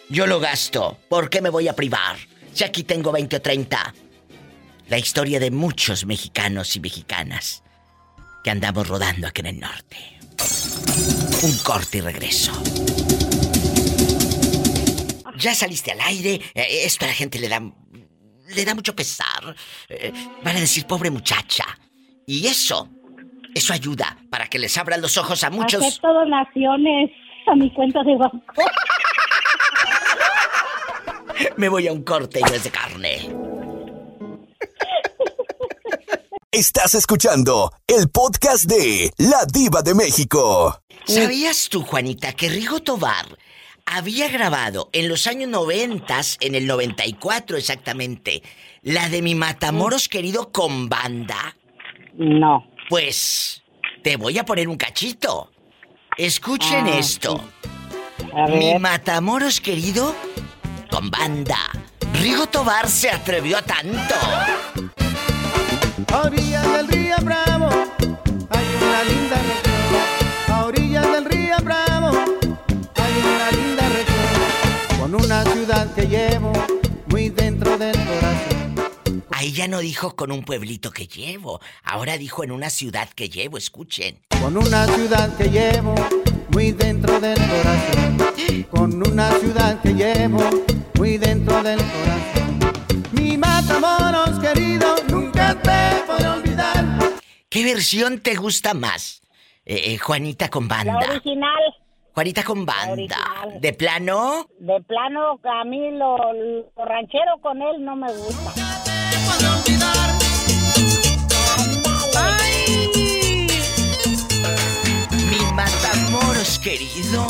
Yo lo gasto. ¿Por qué me voy a privar? Si aquí tengo 20 o 30. La historia de muchos mexicanos y mexicanas que andamos rodando aquí en el norte. Un corte y regreso. Ya saliste al aire. Eh, esto a la gente le da. le da mucho pesar. Eh, van a decir, pobre muchacha. Y eso eso ayuda para que les abran los ojos a muchos. Acepto donaciones a mi cuenta de banco. [laughs] Me voy a un corte y no es de carne. Estás escuchando el podcast de La Diva de México. ¿Sabías tú, Juanita, que Rigo Tobar había grabado en los años 90, en el 94 exactamente, la de mi Matamoros querido con banda? No. Pues te voy a poner un cachito. Escuchen ah, esto. Mi Matamoros querido con banda. Rigo Tobar se atrevió a tanto. A orillas del río Bravo hay una linda región. A orillas del río Bravo hay una linda región. Con una ciudad que llevo muy dentro del corazón. Ahí ya no dijo con un pueblito que llevo, ahora dijo en una ciudad que llevo, escuchen. Con una ciudad que llevo muy dentro del corazón. Con una ciudad que llevo muy dentro del corazón. Mi Matamoros querido, ¿Qué versión te gusta más? Eh, eh, Juanita con banda. La original. Juanita con banda. ¿De plano? De plano, a mí lo ranchero con él no me gusta. Mi matamoros querido.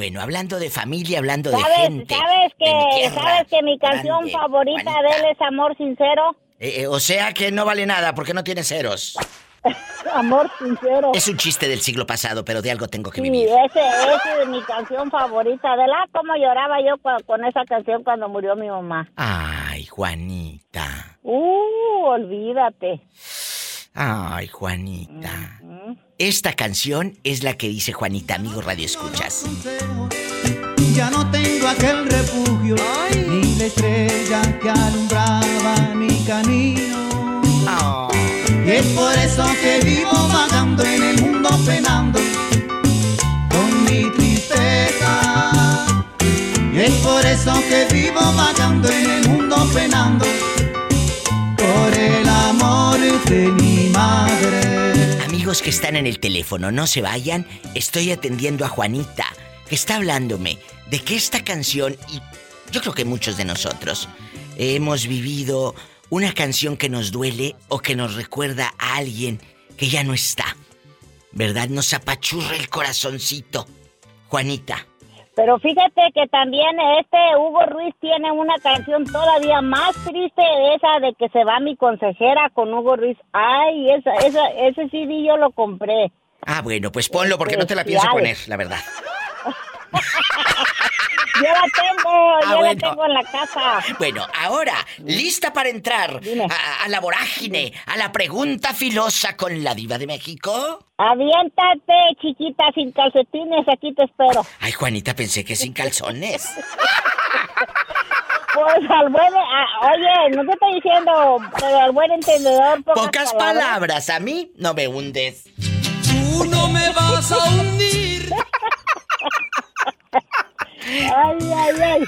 Bueno, hablando de familia, hablando de gente. ¿Sabes que, ¿sabes que mi canción favorita de él es Amor Sincero? Eh, eh, o sea que no vale nada porque no tiene ceros. [laughs] Amor sincero. Es un chiste del siglo pasado, pero de algo tengo que sí, vivir. Ese, ese es mi canción favorita. De la cómo lloraba yo con, esa canción cuando murió mi mamá. Ay, Juanita. Uh, olvídate. Ay, Juanita. Esta canción es la que dice Juanita, amigo Radio Escuchas. Ya no tengo aquel refugio, ni la estrella que alumbraba mi camino. Y es por eso que vivo vagando en el mundo penando con mi tristeza. Y es por eso que vivo vagando en el mundo penando por el amor de mi madre. Amigos que están en el teléfono, no se vayan. Estoy atendiendo a Juanita, que está hablándome de que esta canción, y yo creo que muchos de nosotros, hemos vivido una canción que nos duele o que nos recuerda a alguien que ya no está. ¿Verdad? Nos apachurra el corazoncito. Juanita. Pero fíjate que también este Hugo Ruiz tiene una canción todavía más triste, esa de que se va mi consejera con Hugo Ruiz. Ay, esa, esa, ese CD yo lo compré. Ah, bueno, pues ponlo porque no te la pienso poner, la verdad. Yo la tengo, ah, yo la tengo en la casa. Bueno, ahora, lista para entrar a, la vorágine, a la pregunta filosa con la diva de México. Aviéntate, chiquita, sin calcetines, aquí te espero. Ay, Juanita, pensé que sin calzones. [laughs] Pues al buen... oye, no te estoy diciendo, pero al buen entendedor... Pocas, palabras. a mí no me hundes. Tú no me vas a hundir. Ay, ay, ay.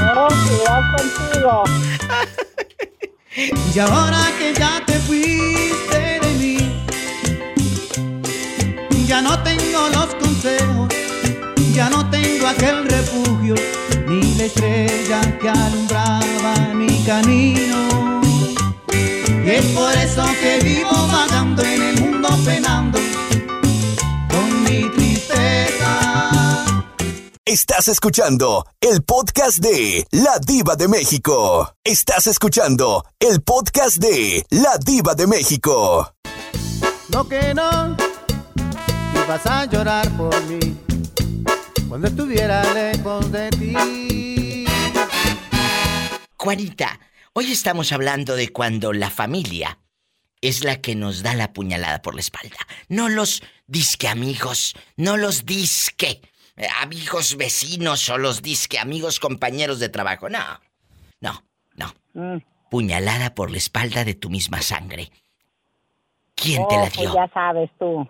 No, cuidado contigo. Y ahora que ya te fuiste de mí, ya no tengo los consejos, ya no tengo aquel refugio, ni la estrella que alumbraba mi camino. Y es por eso que vivo vagando en el mundo penando Estás escuchando el podcast de La Diva de México. Estás escuchando el podcast de La Diva de México. No que no, y vas a llorar por mí cuando estuviera lejos de ti. Juanita, hoy estamos hablando de cuando la familia es la que nos da la puñalada por la espalda. No los disque amigos, no los disque amigos vecinos o los disque amigos compañeros de trabajo. No, no, no. Mm. Puñalada por la espalda de tu misma sangre. ¿Quién te la oh, pues dio? ya sabes tú.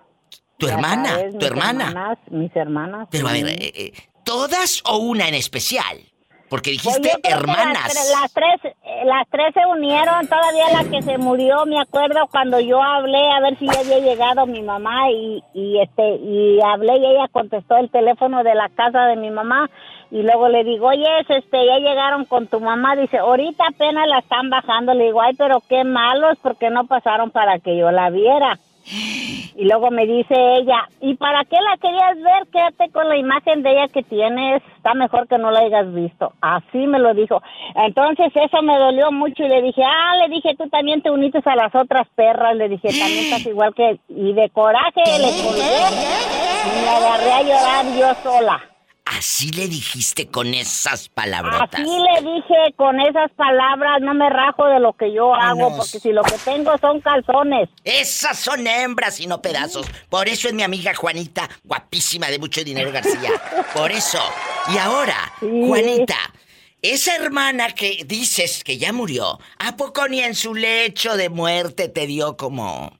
¿Tu hermana? ¿Tu hermana? mis hermanas. Pero a ver, eh, eh, ¿todas o una en especial? Porque dijiste hermanas. Las, tres, las tres se unieron, todavía la que se murió, me acuerdo cuando yo hablé a ver si ya había llegado mi mamá y, y este y hablé y ella contestó el teléfono de la casa de mi mamá y luego le digo, oye, este, ya llegaron con tu mamá, dice, ahorita apenas la están bajando, le digo, ay, pero qué malos porque no pasaron para que yo la viera. Y luego me dice ella, ¿y para qué la querías ver? Quédate con la imagen de ella que tienes, está mejor que no la hayas visto. Así me lo dijo. Entonces eso me dolió mucho y le dije, ah, le dije, tú también te uniste a las otras perras, le dije, también estás [gasps] igual que... Y de coraje le colgué y me agarré a llorar yo sola. Así le dijiste con esas palabras. Así le dije con esas palabras, no me rajo de lo que yo hago, porque si lo que tengo son calzones. Esas son hembras y no pedazos. Por eso es mi amiga Juanita, guapísima de mucho dinero García. Por eso. Y ahora, Juanita, esa hermana que dices que ya murió, ¿a poco ni en su lecho de muerte te dio como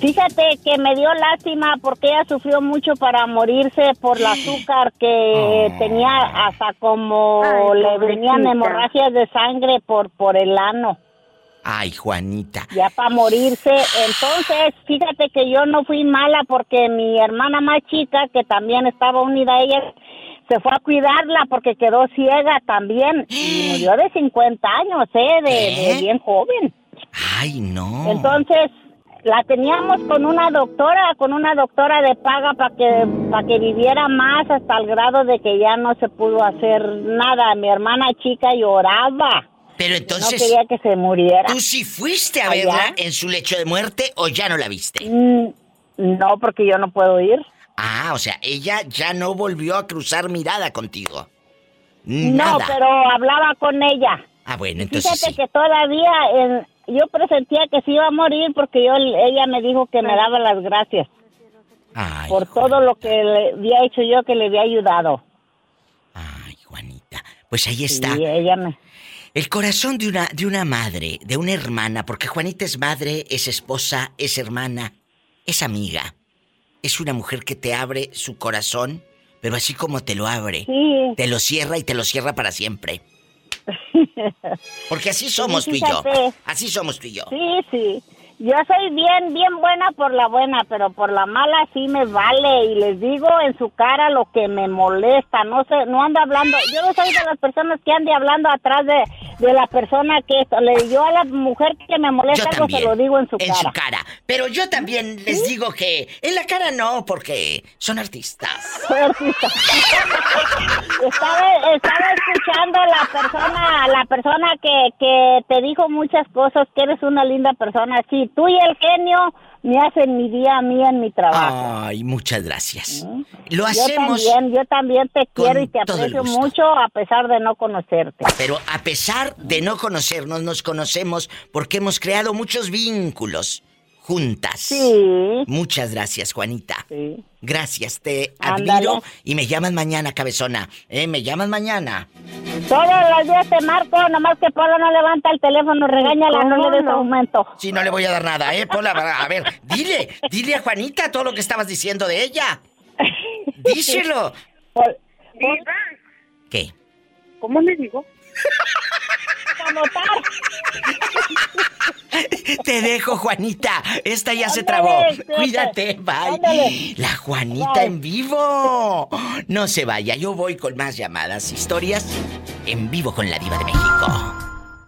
Fíjate que me dio lástima porque ella sufrió mucho para morirse por el azúcar que oh. tenía hasta como le venían hemorragias de sangre por por el ano. Ay, Juanita. Ya para morirse. Entonces, fíjate que yo no fui mala porque mi hermana más chica, que también estaba unida a ella, se fue a cuidarla porque quedó ciega también. Y [gasps] murió de 50 años, ¿eh? De, de ¿Eh? bien joven. Ay, no. Entonces, la teníamos con una doctora, con una doctora de paga para que para que viviera más hasta el grado de que ya no se pudo hacer nada. Mi hermana chica lloraba. Pero entonces no quería que se muriera. ¿Tú sí fuiste a verla en su lecho de muerte o ya no la viste? Mm, no, porque yo no puedo ir. Ah, o sea, ella ya no volvió a cruzar mirada contigo. No, pero hablaba con ella. Ah, bueno, entonces Fíjate que todavía en, yo presentía que se iba a morir porque yo ella me dijo que me daba las gracias por todo lo que le había hecho yo que le había ayudado. Ay, Juanita, pues ahí está. ella me... El corazón de una de una madre, de una hermana, porque Juanita es madre, es esposa, es hermana, es amiga. Es una mujer que te abre su corazón, pero así como te lo abre, te lo cierra y te lo cierra para siempre. [laughs] Porque así somos tú y yo. Así somos tú y yo. Sí, sí. Yo soy bien, bien buena por la buena, pero por la mala sí me vale. Y les digo en su cara lo que me molesta. No sé, no ando hablando. Yo no soy de las personas que ande hablando atrás de, de la persona que le yo a la mujer que me molesta algo se lo digo en su cara. En su cara. Pero yo también les digo que en la cara no, porque son artistas. Soy artista. estaba, estaba escuchando la persona, la persona que, que te dijo muchas cosas, que eres una linda persona. Sí, tú y el genio me hacen mi día a mí en mi trabajo. Ay, muchas gracias. Lo hacemos. Yo también, yo también te quiero y te aprecio mucho a pesar de no conocerte. Pero a pesar de no conocernos, nos conocemos porque hemos creado muchos vínculos juntas. Sí. Muchas gracias, Juanita. Sí. Gracias, te admiro y me llaman mañana, cabezona. ¿Eh? Me llaman mañana. Todos los días te marco, nomás que Pola no levanta el teléfono, regáñala, no le des aumento. Sí, no le voy a dar nada, ¿eh, Pola? A ver, dile, dile a Juanita todo lo que estabas diciendo de ella. [laughs] Díselo. ¿Qué? ¿Cómo le digo? [laughs] Te dejo, Juanita. Esta ya se trabó. Cuídate, bye. La Juanita en vivo. No se vaya, yo voy con más llamadas, historias en vivo con la Diva de México.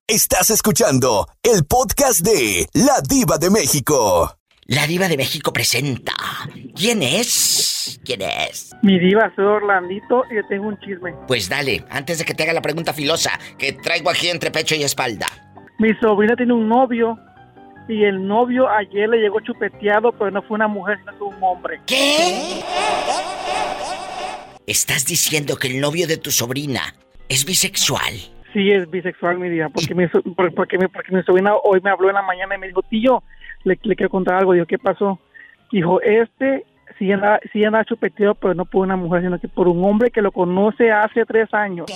Estás escuchando el podcast de La Diva de México. La Diva de México presenta. ¿Quién es? ¿Quién es? Mi diva, soy Orlandito y tengo un chisme. Pues dale, antes de que te haga la pregunta filosa, que traigo aquí entre pecho y espalda. Mi sobrina tiene un novio y el novio ayer le llegó chupeteado, pero no fue una mujer, sino fue un hombre. ¿Qué? ¿Estás diciendo que el novio de tu sobrina es bisexual? Sí, es bisexual, mi diva, porque, mi, porque, mi, porque mi sobrina hoy me habló en la mañana y me dijo, tío, le, le quiero contar algo. Dijo, ¿qué pasó? Dijo, este sí anda, sí anda chupeteado, pero no por una mujer, sino que por un hombre que lo conoce hace tres años.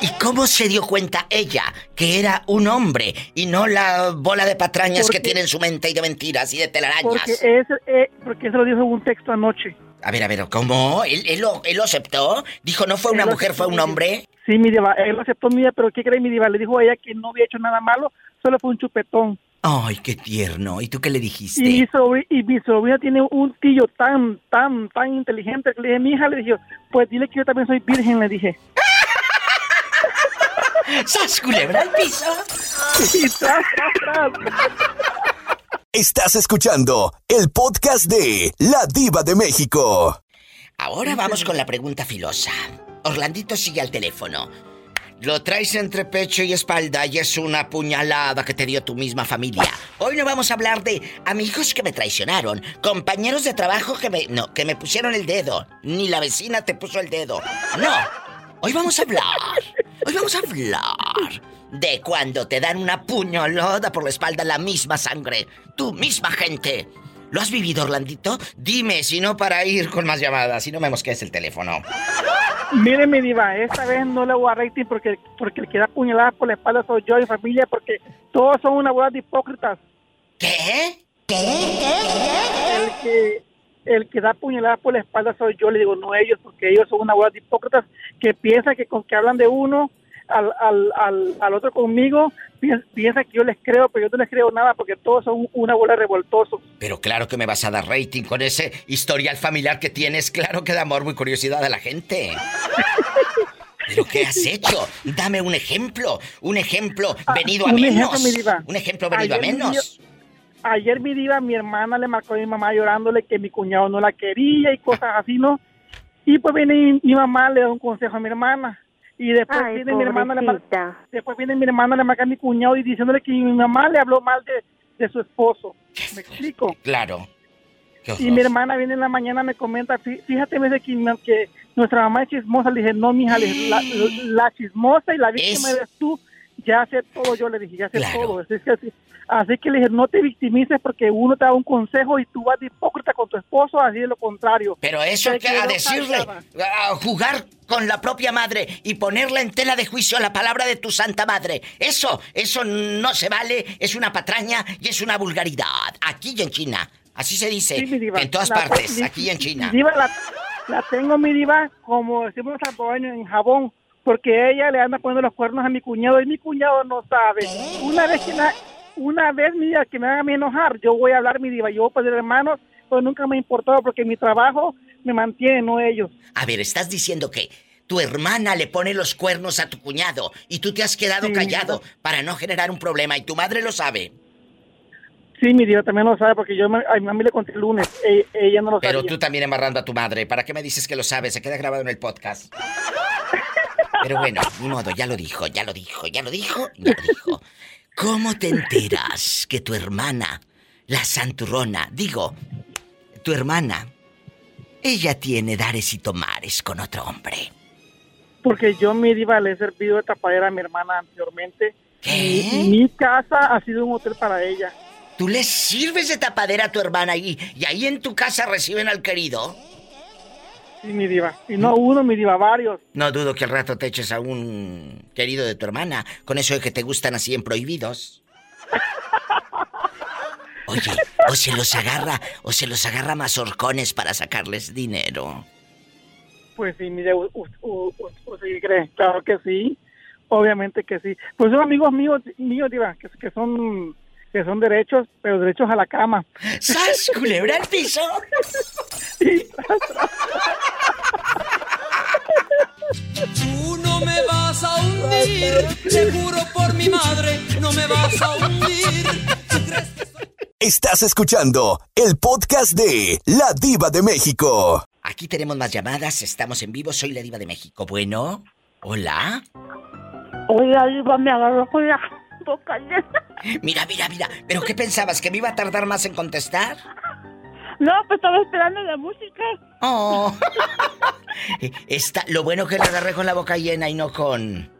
¿Y cómo se dio cuenta ella que era un hombre y no la bola de patrañas que tiene en su mente y de mentiras y de telarañas? Porque, es, eh, porque eso lo dijo en un texto anoche. A ver, a ver, ¿cómo? ¿Él, él, lo, él lo, aceptó? ¿Dijo no fue una mujer, fue un hombre? Sí, mi diva, él lo aceptó, mi pero ¿qué cree mi diva? Le dijo a ella que no había hecho nada malo, solo fue un chupetón. Ay, qué tierno. ¿Y tú qué le dijiste? Y mi, sobrina, y mi sobrina tiene un tío tan, tan, tan inteligente que le dije, mi hija, le dije, pues dile que yo también soy virgen, le dije. [laughs] ¡Sas culebra al piso! Estás escuchando el podcast de La Diva de México. Ahora vamos con la pregunta filosa. Orlandito sigue al teléfono. Lo traes entre pecho y espalda y es una puñalada que te dio tu misma familia. Hoy no vamos a hablar de amigos que me traicionaron, compañeros de trabajo que me no, que me pusieron el dedo, ni la vecina te puso el dedo. No. Hoy vamos a hablar. Hoy vamos a hablar de cuando te dan una puñalada por la espalda la misma sangre, tu misma gente. ¿Lo has vivido, Orlandito? Dime, si no para ir con más llamadas, si no me mosquees el teléfono. Mire, mi diva, esta vez no le voy a rating porque, porque el que da puñalada por la espalda soy yo y familia, porque todos son una bola de hipócritas. ¿Qué? ¿Qué? El que, el que da puñalada por la espalda soy yo, le digo, no ellos, porque ellos son una bola de hipócritas que piensan que con que hablan de uno al, al, al, al otro conmigo, piensa que yo les creo, pero yo no les creo nada porque todos son una bola revoltosos. Pero claro que me vas a dar rating con ese historial familiar que tienes, claro que da amor y curiosidad a la gente. [laughs] ¿Pero qué has hecho? Dame un ejemplo, un ejemplo ah, venido a menos. un ejemplo venido a menos. ayer mi diva, mi hermana le marcó a mi mamá llorándole que mi cuñado no la quería y cosas así, ¿no? Y pues viene mi mamá, le da un consejo a mi hermana y después viene mi hermana, le después viene mi hermana, le marca a mi cuñado y diciéndole que mi mamá le habló mal de, de su esposo. ¿Me explico? Claro. Y mi hermana viene en la mañana, me comenta, fíjate, me que, que nuestra mamá es chismosa. Le dije, no, mija, la, la chismosa y la víctima eres tú. Ya sé todo, yo le dije, ya sé todo. Así que, así, que le dije, no te victimices porque uno te da un consejo y tú vas de hipócrita con tu esposo, así es lo contrario. Pero eso que a decirle, a jugar con la propia madre y ponerla en tela de juicio a la palabra de tu santa madre. Eso, eso no se vale, es una patraña y es una vulgaridad. Aquí y en China. Así se dice. en todas partes, [laughs] aquí en China. la, tengo, mi diva, como decimos en jabón, porque ella le anda poniendo los cuernos a mi cuñado y mi cuñado no sabe. Una vez que una vez mira que me haga a mí enojar, yo voy a hablar mi diva, yo voy a poner hermanos, pero nunca me ha importado porque mi trabajo me mantiene, no ellos. A ver, estás diciendo que tu hermana le pone los cuernos a tu cuñado y tú te has quedado callado para no generar un problema y tu madre lo sabe. Sí, mi Dios también lo sabe porque yo a mi mamá le conté el lunes. E, ella, no lo sabe. Pero tú también embarrando a tu madre. ¿Para qué me dices que lo sabes? Se queda grabado en el podcast. [laughs] Pero bueno, ni modo, ya lo dijo, ya lo dijo, ya lo dijo, ya lo dijo. ¿Cómo te enteras que tu hermana, la santurrona, digo, tu hermana, ella tiene dares y tomares con otro hombre? Porque yo, mi diva, le he servido de tapadera a mi hermana anteriormente. ¿Qué? mi casa ha sido un hotel para ella. ¿Tú le sirves de tapadera a tu hermana y, y ahí en tu casa reciben al querido? Sí, mi diva. Y no uno, mi diva, varios. No dudo que al rato te eches a un querido de tu hermana, con eso de que te gustan así en prohibidos. [laughs] Oye, o se los agarra, o se los agarra más horcones para sacarles dinero. Pues sí, mi diva, ¿usted cree? Claro que sí, obviamente que sí. Pues son amigos míos, míos, diva, que, que son que son derechos, pero derechos a la cama. ¿Sas, culebra al piso? Tú no me vas a hundir, te juro por mi madre, no me vas a hundir. Estás escuchando el podcast de La Diva de México. Aquí tenemos más llamadas, estamos en vivo, soy La Diva de México. Bueno, hola. Hola, Diva, me agarró con la Mira, mira, mira, ¿pero qué pensabas? ¿Que me iba a tardar más en contestar? No, pues estaba esperando la música. Oh. [laughs] Está, lo bueno que la agarré con la boca llena y no con...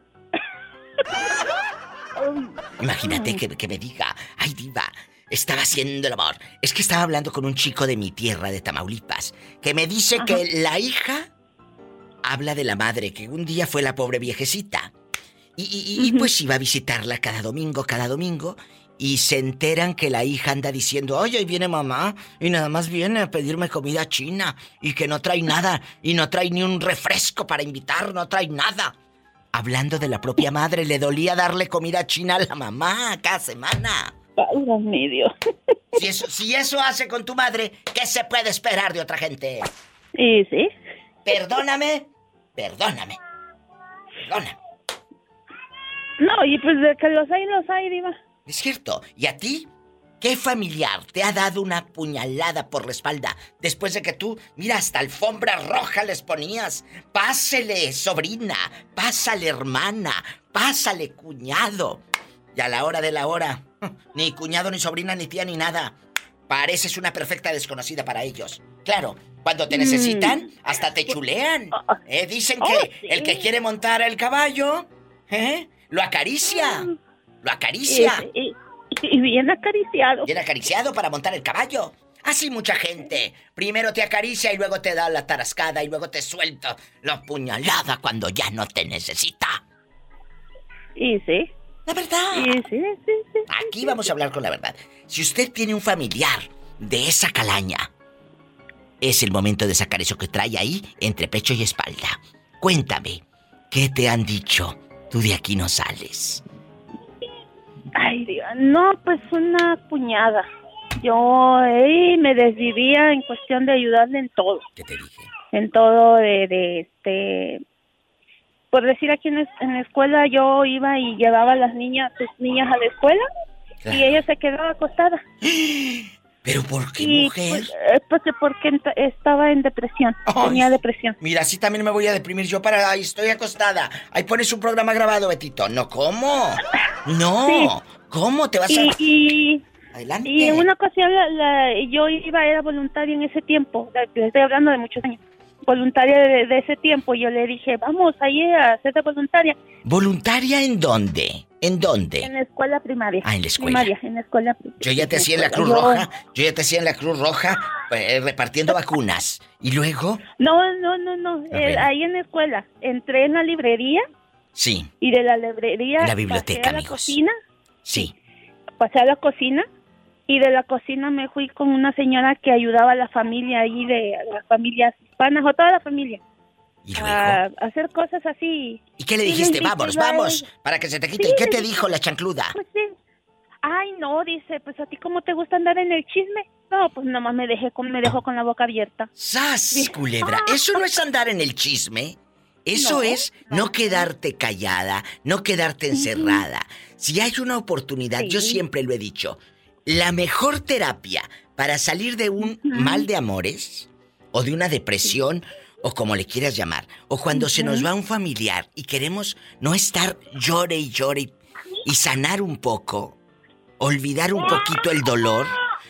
Imagínate que, que me diga, ay diva, estaba haciendo el amor. Es que estaba hablando con un chico de mi tierra, de Tamaulipas, que me dice que la hija habla de la madre, que un día fue la pobre viejecita. Y, pues iba a visitarla cada domingo, cada domingo. Y se enteran que la hija anda diciendo, oye, ahí viene mamá, y nada más viene a pedirme comida china, y que no trae nada, y no trae ni un refresco para invitar, no trae nada. Hablando de la propia madre, le dolía darle comida china a la mamá cada semana. medio. Si eso, si eso hace con tu madre, ¿qué se puede esperar de otra gente? Sí, sí. Perdóname, perdóname. Perdóname. No, y pues de que los hay, los hay, Diva. Es cierto. ¿Y a ti? ¿Qué familiar te ha dado una puñalada por la espalda después de que tú, mira, hasta alfombra roja les ponías? Pásele, sobrina, pásale, hermana, pásale, cuñado. Y a la hora de la hora, [laughs] ni cuñado, ni sobrina, ni tía, ni nada. Pareces una perfecta desconocida para ellos. Claro, cuando te necesitan, mm. hasta te chulean. ¿Eh? Dicen que oh, el que quiere montar el caballo, ¿eh? Lo acaricia. Mm. Lo acaricia. Y bien acariciado. Bien acariciado para montar el caballo. Así mucha gente. Primero te acaricia y luego te da la tarascada y luego te suelta la puñalada cuando ya no te necesita. Y sí. La verdad. Y sí, sí, sí. Aquí vamos a hablar con la verdad. Si usted tiene un familiar de esa calaña, es el momento de sacar eso que trae ahí entre pecho y espalda. Cuéntame, ¿qué te han dicho? Tú de aquí no sales. Ay, Dios, no, pues una puñada. Yo me desvivía en cuestión de ayudarle en todo. ¿Qué te dije? En todo de, este... Por decir aquí en, la escuela yo iba y llevaba a las niñas, sus niñas a la escuela y ella se quedaba acostada. [gasps] ¿Pero por qué, mujer? Pues, eh, porque, estaba en depresión. tenía depresión. Mira, así también me voy a deprimir yo para... Ahí estoy acostada. Ahí pones un programa grabado, Betito. No, ¿cómo? No. [laughs] ¿Cómo te vas a...? Y... Adelante. Y en una ocasión yo iba, era voluntaria en ese tiempo. Le estoy hablando de muchos años voluntaria de, ese tiempo. Yo le dije, vamos ahí a ser voluntaria. ¿Voluntaria en dónde? ¿En dónde? En la escuela primaria. Ah, en la escuela. Primaria, en la escuela Yo ya te hacía en la Cruz Roja. Yo ya te hacía en la Cruz Roja eh, repartiendo vacunas. ¿Y luego? No, no, no, no. Eh, ahí en la escuela. Entré en la librería. Sí. Y de la librería. La biblioteca, pasé a la cocina. Sí. Pasé a la cocina y de la cocina me fui con una señora que ayudaba a la familia ahí de las familias hispanas o toda la familia. ¿Y A hacer cosas así. ¿Y qué le dijiste? Vamos, vamos, para que se te quite. ¿Y qué te dijo la chancluda? Pues sí. Ay, no, dice, pues a ti cómo te gusta andar en el chisme. No, pues nomás me dejé con, me dejó con la boca abierta. ¡Sas, culebra! Eso no es andar en el chisme. Eso es no, quedarte callada, no quedarte encerrada. Si hay una oportunidad, yo siempre lo he dicho, la mejor terapia para salir de un mal de amores o de una depresión o como le quieras llamar, o cuando se nos va un familiar y queremos no estar llore y llore y sanar un poco, olvidar un poquito el dolor,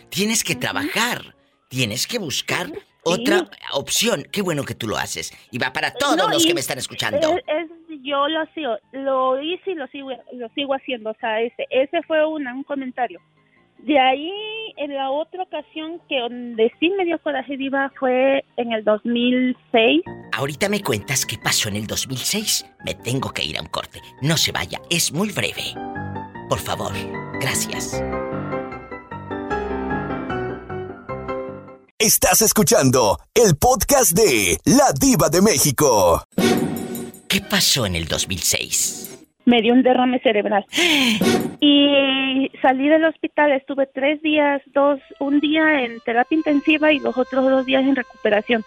tienes que trabajar, tienes que buscar otra opción. Qué bueno que tú lo haces. Y va para todos los que me están escuchando. yo lo, sigo, lo hice y lo sigo, lo sigo haciendo. O sea, ese, ese fue un comentario. De ahí, en la otra ocasión que donde sí me dio coraje diva fue en el 2006. Ahorita me cuentas qué pasó en el 2006. Me tengo que ir a un corte. No se vaya, es muy breve. Por favor, gracias. Estás escuchando el podcast de La Diva de México. ¿Qué pasó en el 2006? Me dio un derrame cerebral. [gasps] Y salí del hospital, estuve tres días, dos, un día en terapia intensiva y los otros dos días en recuperación.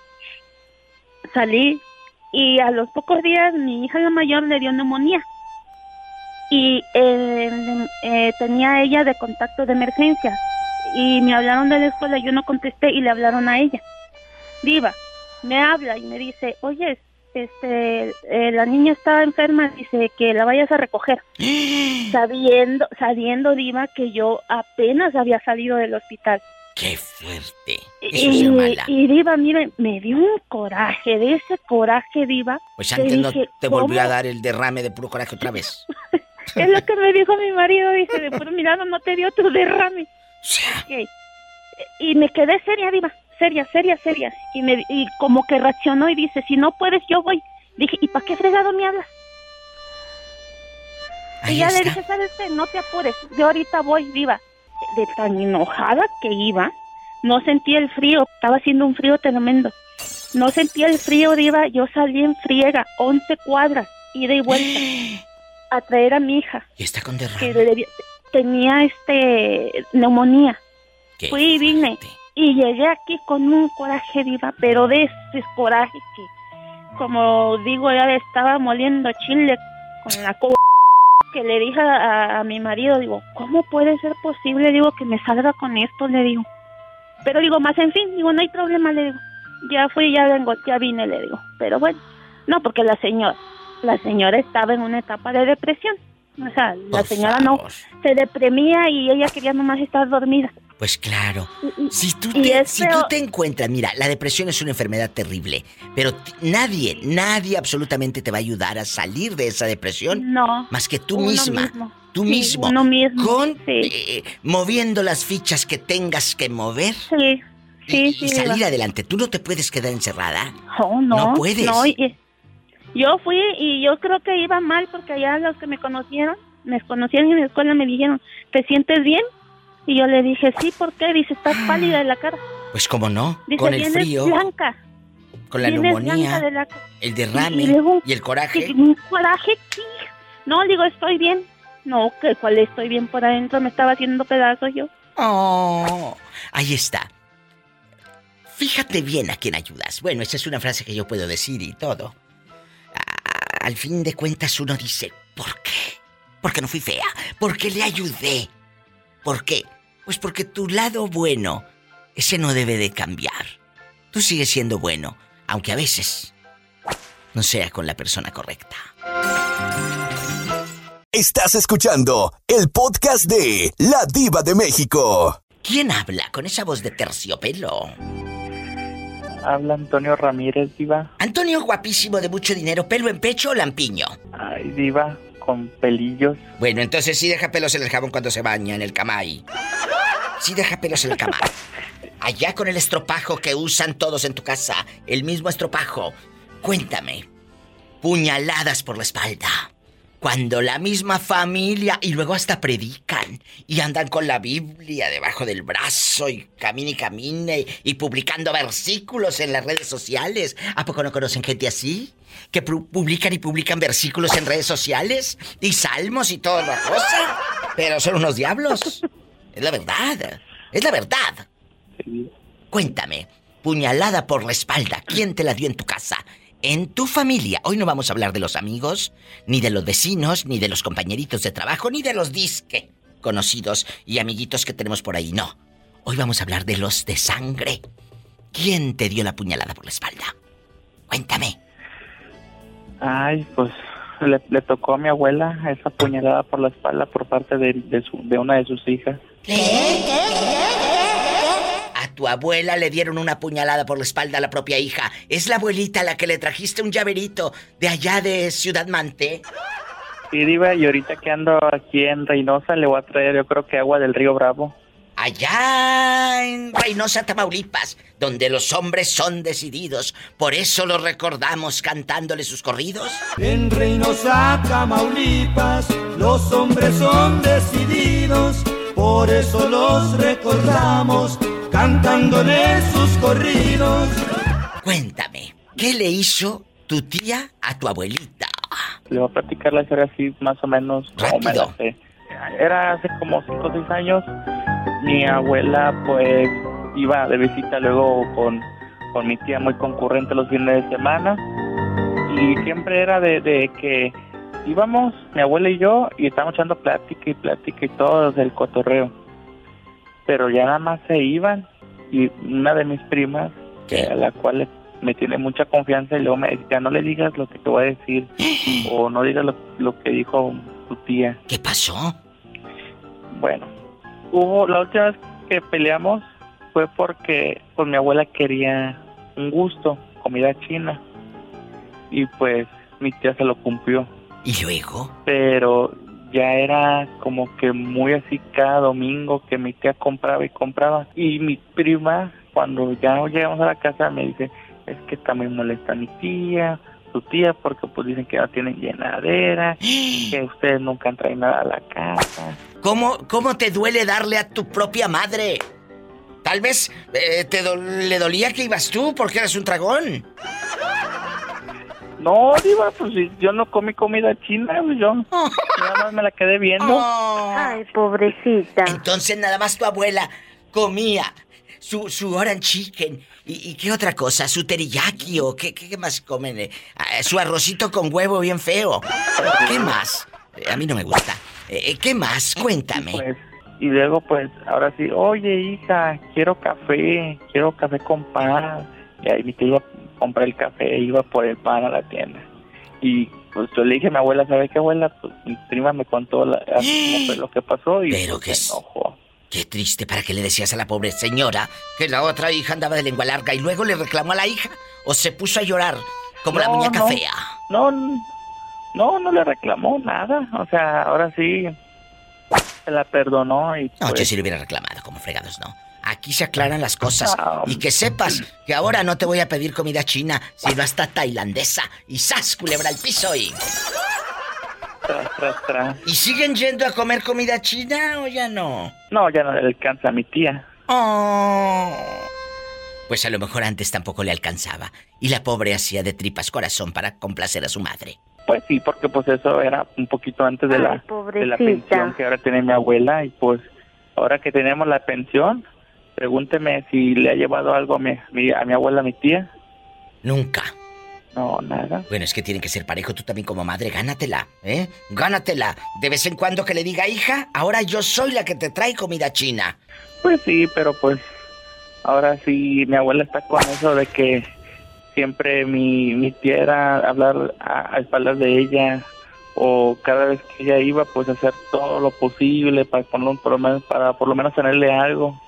Salí y a los pocos días mi hija la mayor le dio neumonía y eh, eh, tenía ella de contacto de emergencia y me hablaron de la escuela, yo no contesté y le hablaron a ella. Diva, me habla y me dice, oye, este, eh, la niña está enferma, dice que la vayas a recoger. [gasps] sabiendo, sabiendo, Diva, que yo apenas había salido del hospital. ¡Qué fuerte! y, y, Diva, mire, me dio un coraje, de ese coraje, Diva. Pues antes no te volvió a dar el derrame de puro coraje otra vez. [laughs] es lo que me dijo mi marido, dice, de puro mirado no te dio tu derrame. Y me quedé seria, Diva seria, seria, seria. Y, me, y como que reaccionó y dice, si no puedes, yo voy. Dije, ¿y para qué fregado me hablas? y ya le dije, ¿sabes qué? No te apures, yo ahorita voy, viva. De tan enojada que iba, no sentía el frío, estaba haciendo un frío tremendo. No sentía el frío, Diva, yo salí en friega, 11 cuadras, ida y vuelta, [gasps] a traer a mi hija. ¿Y está con derrame? Que tenía este neumonía. Fui y vine. Y llegué aquí con un coraje viva, pero de ese coraje que, como digo, ya estaba moliendo chile con la co que le dije a, mi marido, digo, ¿cómo puede ser posible, digo, que me salga con esto? Le digo. Pero digo, más en fin, digo, no hay problema, le digo. Ya fui, ya vengo, ya vine, le digo. Pero bueno, no, porque la señora, la señora estaba en una etapa de depresión. O sea, la señora no se deprimía y ella quería nomás estar dormida. Pues claro. Si tú, te, si tú te encuentras, mira, la depresión es una enfermedad terrible, pero nadie, nadie absolutamente te va a ayudar a salir de esa depresión. No. Más que tú misma. Tú mismo. Uno mismo. Con eh, moviendo las fichas que tengas que mover. Sí. Sí, y, salir adelante. Tú no te puedes quedar encerrada. Oh, no. No puedes. No, yo fui y yo creo que iba mal porque allá los que me conocieron, me conocieron en la escuela me dijeron, ¿te sientes bien? Y yo le dije, sí, ¿por qué? Dice, estás pálida de la cara. Pues cómo no, con el frío. blanca. Con la neumonía, el derrame y, el coraje. Un coraje, No, digo, estoy bien. No, que cuál estoy bien por adentro, me estaba haciendo pedazos yo. Oh, ahí está. Fíjate bien a quién ayudas. Bueno, esa es una frase que yo puedo decir y todo. al fin de cuentas uno dice, ¿por qué? Porque no fui fea, porque le ayudé. ¿Por qué? Pues porque tu lado bueno, ese no debe de cambiar. Tú sigues siendo bueno, aunque a veces no sea con la persona correcta. Estás escuchando el podcast de La Diva de México. ¿Quién habla con esa voz de terciopelo? Habla Antonio Ramírez, Diva. Antonio guapísimo de mucho dinero, pelo en pecho o lampiño. Ay, Diva, con pelillos. Bueno, entonces sí deja pelos en el jabón cuando se baña en el camay. Sí deja pelos en el camay. Allá con el estropajo que usan todos en tu casa, el mismo estropajo. Cuéntame, puñaladas por la espalda. Cuando la misma familia y luego hasta predican y andan con la Biblia debajo del brazo y camine y camine y publicando versículos en las redes sociales. ¿A poco no conocen gente así? Que publican y publican versículos en redes sociales y salmos y toda la cosa. Pero son unos diablos. Es la verdad. Es la verdad. Cuéntame, puñalada por la espalda, ¿quién te la dio en tu casa? En tu familia. Hoy no vamos a hablar de los amigos, ni de los vecinos, ni de los compañeritos de trabajo, ni de los disque conocidos y amiguitos que tenemos por ahí. No. Hoy vamos a hablar de los de sangre. ¿Quién te dio la puñalada por la espalda? Cuéntame. Ay, pues le, tocó a mi abuela esa puñalada por la espalda por parte de, de una de sus hijas. ¿Qué? Tu abuela le dieron una puñalada por la espalda a la propia hija. ¿Es la abuelita la que le trajiste un llaverito de allá de Ciudad Mante? Sí, Diva, y ahorita que ando aquí en Reynosa le voy a traer yo creo que agua del río Bravo. Allá en Reynosa, Tamaulipas, donde los hombres son decididos, por eso los recordamos cantándole sus corridos. En Reynosa, Tamaulipas, los hombres son decididos, por eso los recordamos cantándole sus corridos. Cuéntame, ¿qué le hizo tu tía a tu abuelita? Le voy a platicar la historia así, más o menos. Rápido. Era hace como 5 o 6 años. Mi abuela, pues, iba de visita luego con, con mi tía muy concurrente los fines de semana. Y siempre era de, de que íbamos, mi abuela y yo, y estábamos echando plática y plática y todo del cotorreo pero ya nada más se iban y una de mis primas, a la cual me tiene mucha confianza y luego me decía, no le digas lo que te voy a decir [gasps] o no digas lo, que dijo tu tía. ¿Qué pasó? Bueno, hubo la última vez que peleamos fue porque pues mi abuela quería un gusto, comida china y pues mi tía se lo cumplió. ¿Y luego? Pero ya era como que muy así cada domingo que mi tía compraba y compraba. Y mi prima, cuando ya llegamos a la casa, me dice, es que también molesta a mi tía, su tía, porque pues dicen que no tienen llenadera, [gasps] que ustedes nunca han traído nada a la casa. ¿Cómo, cómo te duele darle a tu propia madre? Tal vez eh, te le dolía que ibas tú porque eres un dragón. No, Diva, pues yo no comí comida china, pues, yo [laughs] nada más me la quedé viendo. Oh. Ay, pobrecita. Entonces nada más tu abuela comía su, su orange chicken. ¿Y, qué otra cosa? ¿Su teriyaki o qué, qué, más comen? Eh, ah, su arrocito con huevo bien feo. ¿Qué más? Eh, a mí no me gusta. Eh, ¿Qué más? Cuéntame. Pues, y luego, pues, ahora sí, oye, hija, quiero café, quiero café con pan. Y ahí mi tío compré el café, iba por el pan a la tienda. Y pues yo le dije a mi abuela, ¿sabe qué abuela? Pues mi prima me contó lo que pasó y Pero pues, se enojó. Qué triste para que le decías a la pobre señora que la otra hija andaba de lengua larga y luego le reclamó a la hija o se puso a llorar como la muñeca fea. No, no, no le reclamó nada. O sea, ahora sí se la perdonó y. No, yo pues sí le hubiera reclamado, como fregados, no. Aquí se aclaran las cosas. Y que sepas que ahora no te voy a pedir comida china, sino hasta tailandesa. Y sas, culebra al piso y. ¿Y siguen yendo a comer comida china o ya no? No, ya no le alcanza a mi tía. Oh. Pues a lo mejor antes tampoco le alcanzaba. Y la pobre hacía de tripas corazón para complacer a su madre. Pues sí, porque pues eso era un poquito antes de, la, de la pensión que ahora tiene mi abuela. Y pues ahora que tenemos la pensión, Pregúnteme si le ha llevado algo a mi, a mi abuela, a mi tía. Nunca. No, nada. Bueno, es que tiene que ser parejo tú también como madre. Gánatela, ¿eh? Gánatela. De vez en cuando que le diga, hija, ahora yo soy la que te trae comida china. Pues sí, pero pues ahora sí mi abuela está con eso de que siempre mi, mi tía era hablar a, a espaldas de ella o cada vez que ella iba pues hacer todo lo posible para, para por lo menos tenerle algo.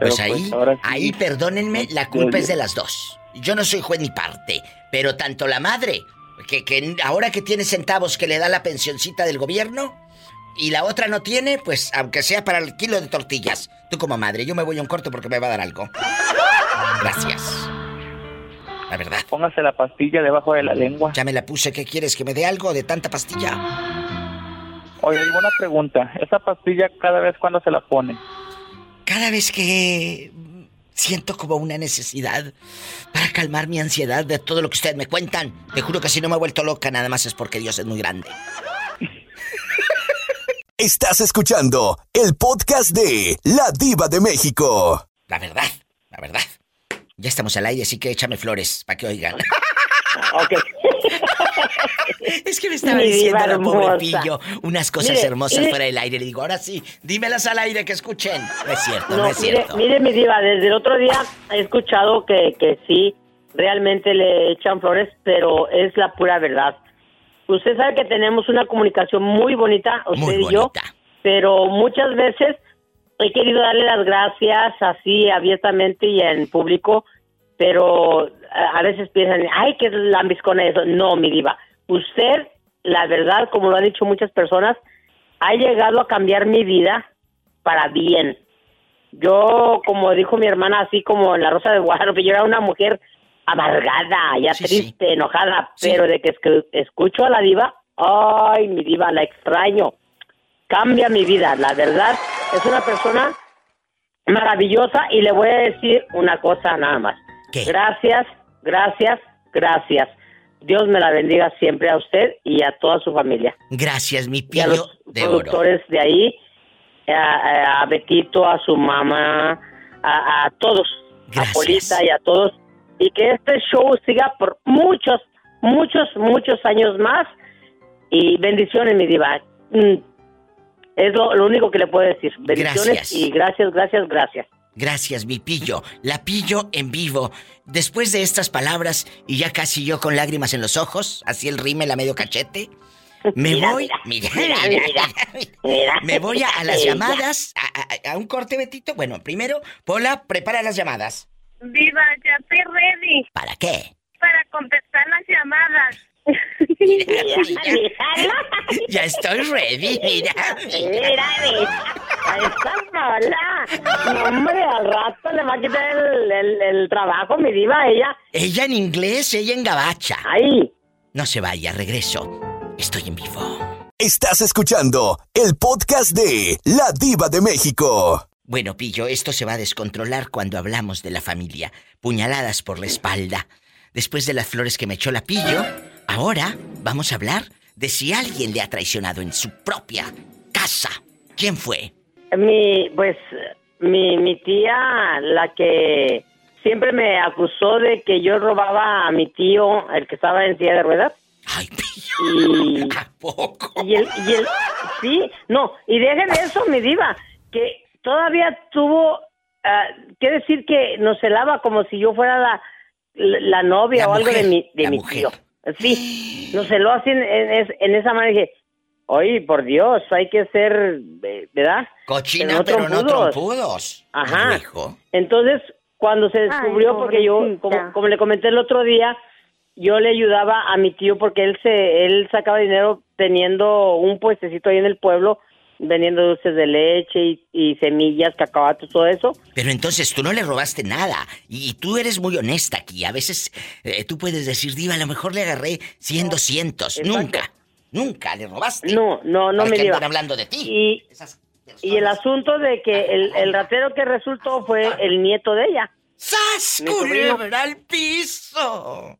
Pues, pues ahí, ahí perdónenme, la culpa es de las dos. Yo no soy juez ni parte, pero tanto la madre, que, que ahora que tiene centavos que le da la pensioncita del gobierno, y la otra no tiene, pues aunque sea para el kilo de tortillas. Tú como madre, yo me voy a un corto porque me va a dar algo. Gracias. La verdad. Póngase la pastilla debajo de la lengua. Ya me la puse, ¿qué quieres? ¿Que me dé algo de tanta pastilla? Oye, una pregunta. ¿Esa pastilla cada vez cuando se la pone? Cada vez que siento como una necesidad para calmar mi ansiedad de todo lo que ustedes me cuentan, te juro que si no me he vuelto loca, nada más es porque Dios es muy grande. Estás escuchando el podcast de La Diva de México. La verdad, la verdad. Ya estamos al aire, así que échame flores para que oigan. ok. Es que me estaba diciendo la pobre pillo unas cosas hermosas fuera del aire. Le digo, ahora sí, dímelas al aire que escuchen. No es cierto, no, es mire, cierto. Mire, mi diva, desde el otro día he escuchado que, que sí, realmente le echan flores, pero es la pura verdad. Usted sabe que tenemos una comunicación muy bonita, usted y yo, pero muchas veces he querido darle las gracias así abiertamente y en público, pero a veces piensan, ay, que lambiscona eso. No, mi diva. Usted, la verdad, como lo han dicho muchas personas, ha llegado a cambiar mi vida para bien. Yo, como dijo mi hermana, así como en La Rosa de Guadalupe, yo era una mujer amargada, ya triste, enojada, pero de que escucho a la diva, ay, mi diva, la extraño. Cambia mi vida, la verdad. Es una persona maravillosa y le voy a decir una cosa nada más. Gracias Gracias, gracias. Dios me la bendiga siempre a usted y a toda su familia. Gracias, mi pillo a los productores de ahí, a, Betito, a su mamá, a, todos, a Polita y a todos. Y que este show siga por muchos, muchos, muchos años más. Y bendiciones, mi diva. Mm, Es lo, único que le puedo decir. Bendiciones gracias. y gracias, gracias, gracias. Gracias, mi pillo. La pillo en vivo. Después de estas palabras y ya casi yo con lágrimas en los ojos, así el rime la medio cachete, me voy. Mira, mira, me voy a, las llamadas. A, un corte, Betito. Bueno, primero, Pola, prepara las llamadas. Viva, ya estoy ready. ¿Para qué? Para contestar las llamadas. Ya estoy ready, [laughs] mira. Mira, Ahí está mala. hombre, al rato le va a quitar el, el, trabajo, mi diva, ella. Ella en inglés, ella en gabacha. Ahí. No se vaya, regreso. Estoy en vivo. Estás escuchando el podcast de La Diva de México. Bueno, Pillo, esto se va a descontrolar cuando hablamos de la familia. Puñaladas por la espalda. Después de las flores que me echó la Pillo, ahora vamos a hablar de si alguien le ha traicionado en su propia casa. ¿Quién fue? Mi, pues, mi, mi tía, la que siempre me acusó de que yo robaba a mi tío, el que estaba en silla de ruedas. Ay, [laughs] y, poco? Y el, y el, sí, no, y dejen eso, mi diva, que todavía tuvo uh, que decir que nos celaba como si yo fuera la, la, novia o algo de mi, de mi tío. Sí, nos celó así en, en, esa manera. Dije, oye, por Dios, hay que ser, ¿verdad? Cochina, pero no trompudos. Ajá. Entonces, cuando se descubrió, porque yo, como, como le comenté el otro día, yo le ayudaba a mi tío porque él se él sacaba dinero teniendo un puestecito ahí en el pueblo vendiendo dulces de leche y, semillas, cacahuates, todo eso. Pero entonces tú no le robaste nada y tú eres muy honesta aquí. A veces eh, tú puedes decir, diva, a lo mejor le agarré 100, 200. Nunca, nunca le robaste. No, no, no me diga. hablando de ti. Y, y el asunto de que el, el ratero que resultó fue el nieto de ella. ¡Sas! ¡Culebra al piso!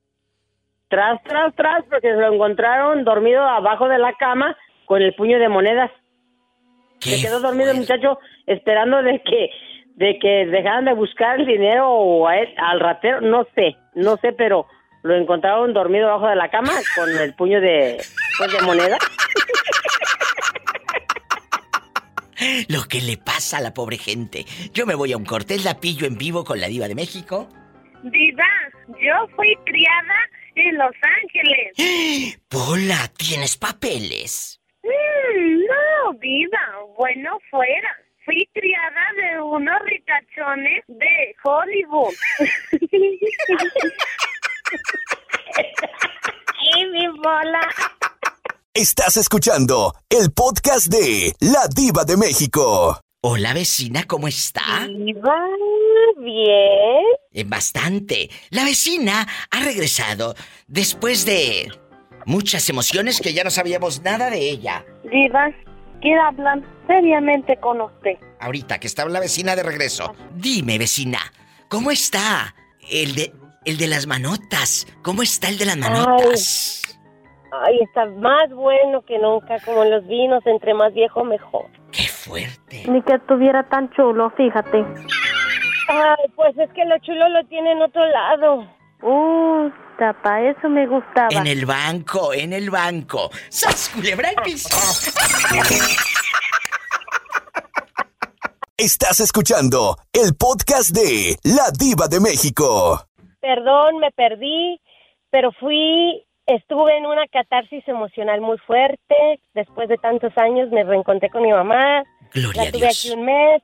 tras, tras, tras, porque se lo encontraron dormido abajo de la cama con el puño de monedas. Se quedó dormido el muchacho esperando de que de que dejaran de buscar el dinero o a él, al ratero, no sé, no sé, pero lo encontraron dormido abajo de la cama con el puño de, pues, de moneda. [laughs] Lo que le pasa a la pobre gente. Yo me voy a un cortés la pillo en vivo con la diva de México. Diva, yo fui criada en Los Ángeles. [gasps] Pola, ¿tienes papeles? Mm, no, viva. Bueno, fuera. Fui criada de unos ricachones de Hollywood. [laughs] ¡Ay, mi bola! Estás escuchando el podcast de La Diva de México. Hola vecina, ¿cómo está? Diva, bien. Eh, bastante. La vecina ha regresado después de muchas emociones que ya no sabíamos nada de ella. Diva, quiero hablar seriamente con usted. Ahorita que está la vecina de regreso. Dime, vecina, ¿cómo está el de el de las manotas? ¿Cómo está el de las manotas? Ay, está más bueno que nunca, como los vinos, entre más viejo mejor. ¡Qué fuerte! Ni que estuviera tan chulo, fíjate. Ay, pues es que lo chulo lo tiene en otro lado. Uh, tapa, eso me gustaba. En el banco, en el banco. ¡Sas, culebra el piso! Estás escuchando el podcast de La Diva de México. Perdón, me perdí, pero fui estuve en una catarsis emocional muy fuerte. Después de tantos años me reencontré con mi mamá. Gloria la tuve aquí un mes.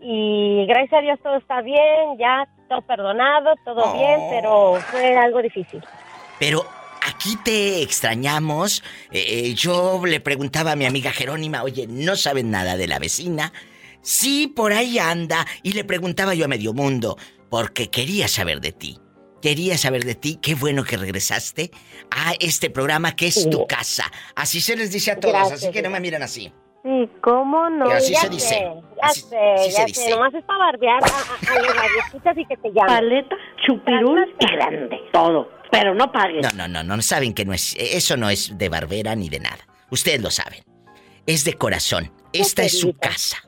Y gracias a Dios todo está bien, ya todo perdonado, todo bien, oh. pero fue algo difícil. Pero aquí te extrañamos. Eh, eh, yo le preguntaba a mi amiga Jerónima, oye, ¿no saben nada de la vecina? Sí, por ahí anda. Y le preguntaba yo a medio mundo, porque quería saber de ti. Quería saber de ti, qué bueno que regresaste a este programa que es tu casa. Así se les dice a todos, así que no me miran así. Sí, ¿cómo no? así se dice. ya sé, ya sé. Nomás es para barbear a, a, los escuchas y que te llamen. Paleta, chupirul, grande, todo. Pero no paguen. No, no, no, no, saben que no es, eso no es de barbera ni de nada. Ustedes lo saben. Es de corazón. Esta es su casa.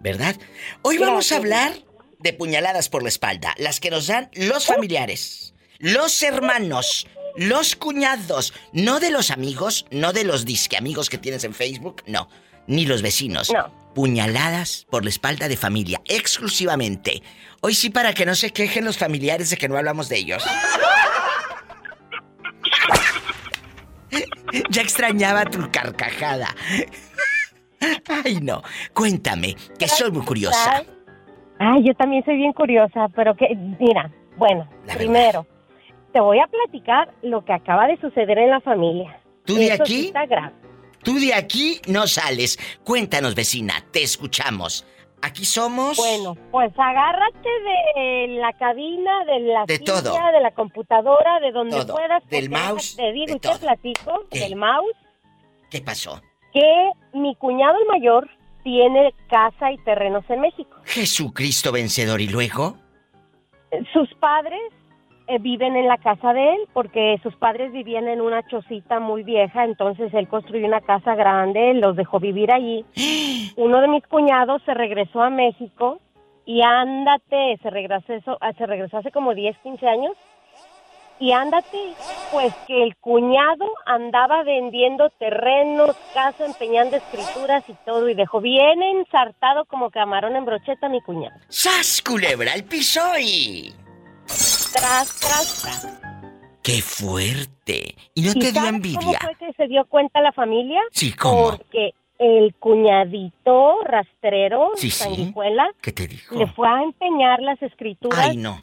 ¿Verdad? Hoy vamos a hablar de puñaladas por la espalda, las que nos dan los familiares, los hermanos, los cuñados, no de los amigos, no de los disque amigos que tienes en Facebook, no, ni los vecinos. No. Puñaladas por la espalda de familia, exclusivamente. Hoy sí para que no se quejen los familiares de que no hablamos de ellos. [laughs] ya extrañaba tu carcajada. Ay, no. Cuéntame, que soy muy curiosa. Ay, yo también soy bien curiosa, pero que, mira, bueno, primero, te voy a platicar lo que acaba de suceder en la familia. ¿Tú de aquí? Tú de aquí no sales. Cuéntanos, vecina, te escuchamos. Aquí somos. Bueno, pues agárrate de la cabina, de la de todo. de la computadora, de donde puedas. Del mouse. Te digo y te platico del mouse. ¿Qué pasó? Que mi cuñado el mayor tiene casa y terrenos en México. Jesucristo vencedor, ¿y luego? Sus padres eh, viven en la casa de él porque sus padres vivían en una chocita muy vieja, entonces él construyó una casa grande, los dejó vivir allí. [gasps] Uno de mis cuñados se regresó a México y ándate, se regresó, se regresó hace como 10, 15 años y ándate, pues que el cuñado andaba vendiendo terrenos, casa, empeñando escrituras y todo, y dejó bien ensartado como camarón en brocheta a mi cuñado. ¡Sas, culebra, el piso y... Tras, tras, tras. ¡Qué fuerte! ¿Y no te dio envidia? ¿Cómo fue que se dio cuenta la familia? Sí, ¿cómo? Porque el cuñadito rastrero, sí, sanguijuela, ¿Qué te dijo? le fue a empeñar las escrituras. Ay, no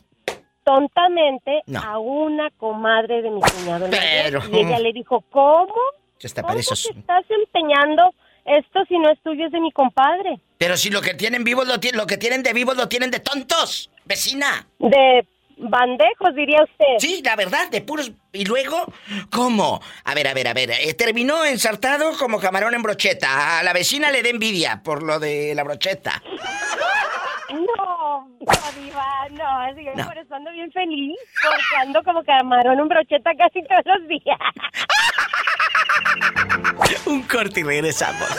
tontamente a una comadre de mi cuñado. Pero... Y ella le dijo, ¿cómo? Está ¿Cómo te estás empeñando esto si no es tuyo, es de mi compadre? Pero si lo que tienen vivos, lo, lo que tienen de vivos, lo tienen de tontos, vecina. De bandejos, diría usted. Sí, la verdad, de puros... ¿Y luego? ¿Cómo? A ver, a ver, a ver. Eh, terminó ensartado como camarón en brocheta. A la vecina le da envidia por lo de la brocheta. No, no, diva, no, así no. por eso ando bien feliz, porque ando como camarón en brocheta casi todos los días. [laughs] Un corte y regresamos.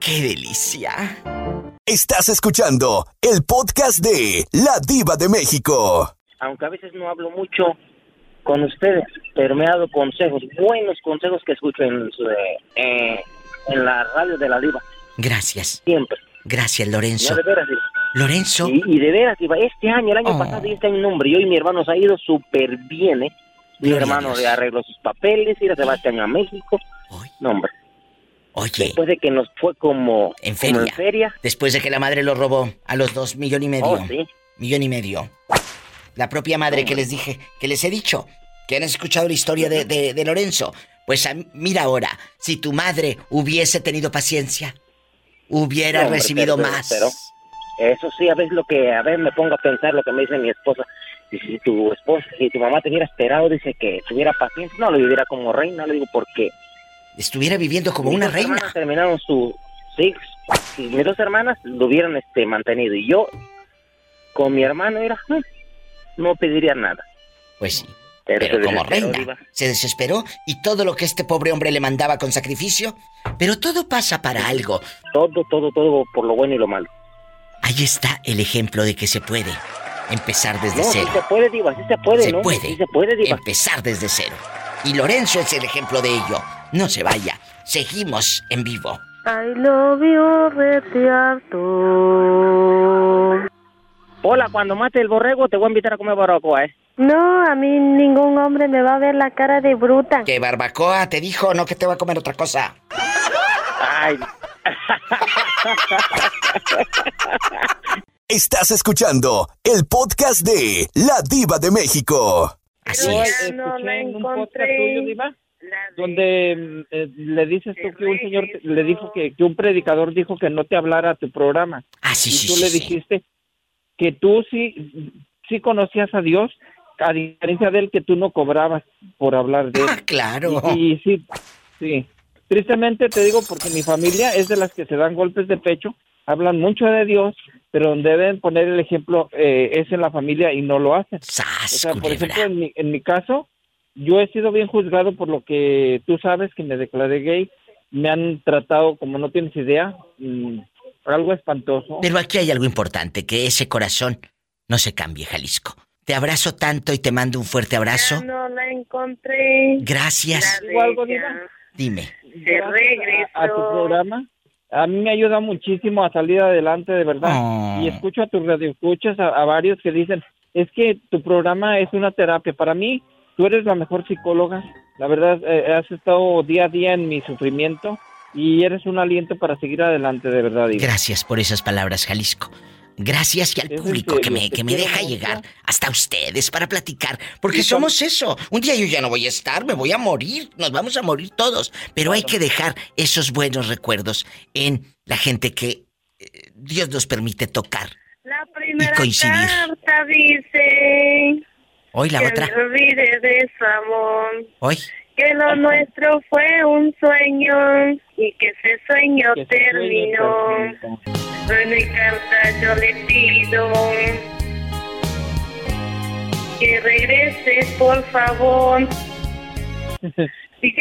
¡Qué delicia! Estás escuchando el podcast de La Diva de México. Aunque a veces no hablo mucho con ustedes, pero me ha dado consejos, buenos consejos que escucho en, eh, en la radio de La Diva. Gracias. Siempre. Gracias, Lorenzo. No, de veras, Lorenzo. Y, de veras, este año, el año oh. pasado, y este año nombre. Yo y mi hermano se ha ido súper bien, ¿eh? Mi hermano le arregló sus papeles, y se va este año a México. No, hombre. Oye. Después de que nos fue como en feria. feria. Después de que la madre lo robó a los dos millón y medio. Oh, sí. Millón y medio. La propia madre que les dije, que les he dicho, que han escuchado la historia de, de, Lorenzo. Pues mira ahora, si tu madre hubiese tenido paciencia, hubiera recibido más. Pero eso sí, a veces lo que, a ver, me pongo a pensar lo que me dice mi esposa. Y si tu esposa, si tu mamá te hubiera esperado, dice que tuviera paciencia, no lo viviera como reina, le digo, porque estuviera viviendo como una reina. terminaron su sí, mis dos hermanas lo hubieran este mantenido y yo con mi hermano era mm, no pediría nada. Pues sí. Pero, como reina se desesperó y todo lo que este pobre hombre le mandaba con sacrificio, pero todo pasa para algo. Todo, todo, todo por lo bueno y lo malo. Ahí está el ejemplo de que se puede empezar desde cero. Sí se puede, Diva, sí se puede, se ¿no? Puede sí se puede, Diva. Empezar desde cero. Y Lorenzo es el ejemplo de ello. No se vaya. Seguimos en vivo. I love you, Hola, cuando mate el borrego te voy a invitar a comer barbacoa, ¿eh? No, a mí ningún hombre me va a ver la cara de bruta. ¿Qué barbacoa te dijo? No que te va a comer otra cosa. Ay. [laughs] Estás escuchando el podcast de La Diva de México. Así es. No la encontré. Donde mm, eh, le dices tú que un señor le dijo que, que, un predicador dijo que no te hablara a tu programa. Ah, sí, y tú le dijiste que tú sí, sí conocías a Dios, a diferencia de él que tú no cobrabas por hablar de él. Ah, claro. Y, sí, sí. Tristemente te digo porque mi familia es de las que se dan golpes de pecho, hablan mucho de Dios, pero donde deben poner el ejemplo eh, es en la familia y no lo hacen. o sea, por ejemplo, en mi, en mi caso, yo he sido bien juzgado por lo que tú sabes que me declaré gay. Me han tratado, como no tienes idea, mm, algo espantoso. Pero aquí hay algo importante, que ese corazón no se cambie, Jalisco. Te abrazo tanto y te mando un fuerte abrazo. no la encontré. Gracias. algo, Dime. a, tu programa, a mí me ayuda muchísimo a salir adelante, de verdad. Y ah. escucho a tu radio, escuchas a, varios que dicen, es que tu programa es una terapia. Para mí, tú eres la mejor psicóloga. La verdad, eh, has estado día a día en mi sufrimiento y eres un aliento para seguir adelante, de verdad. Gracias por esas palabras, Jalisco. Gracias y al público que, me, que me deja llegar hasta ustedes para platicar. Porque somos eso. Un día yo ya no voy a estar, me voy a morir. Nos vamos a morir todos. Pero hay que dejar esos buenos recuerdos en la gente que eh, Dios nos permite tocar. La primera carta dice. Hoy la otra. Me olvide de su amor. Hoy. Que lo nuestro fue un sueño y que ese sueño terminó. En mi carta yo le pido que regreses, por favor. [laughs] ¿Sí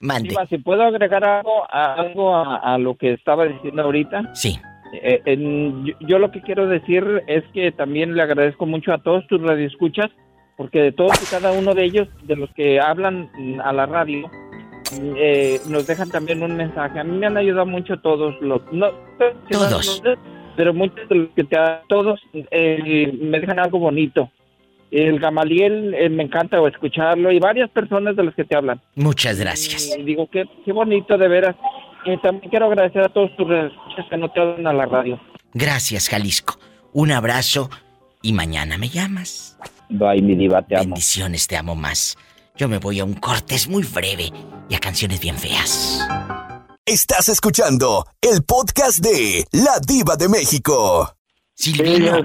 Mande. si puedo agregar algo, a, algo a, lo que estaba diciendo ahorita. Sí. Eh, yo, lo que quiero decir es que también le agradezco mucho a todos tus radioescuchas, porque de todos y cada uno de ellos, de los que hablan a la radio, eh, nos dejan también un mensaje. A mí me han ayudado mucho todos los... No, todos. pero muchos de los que te todos eh, me dejan algo bonito. El Gamaliel eh, me encanta escucharlo y varias personas de los que te hablan. Muchas gracias. digo, qué, qué bonito de veras. Y también quiero agradecer a todos tus que no te hablan a la radio. Gracias, Jalisco. Un abrazo y mañana me llamas. Bye, mi diva, te amo. Bendiciones, te amo más. Yo me voy a un corte, es muy breve y a canciones bien feas. Estás escuchando el podcast de La Diva de México. Silvino.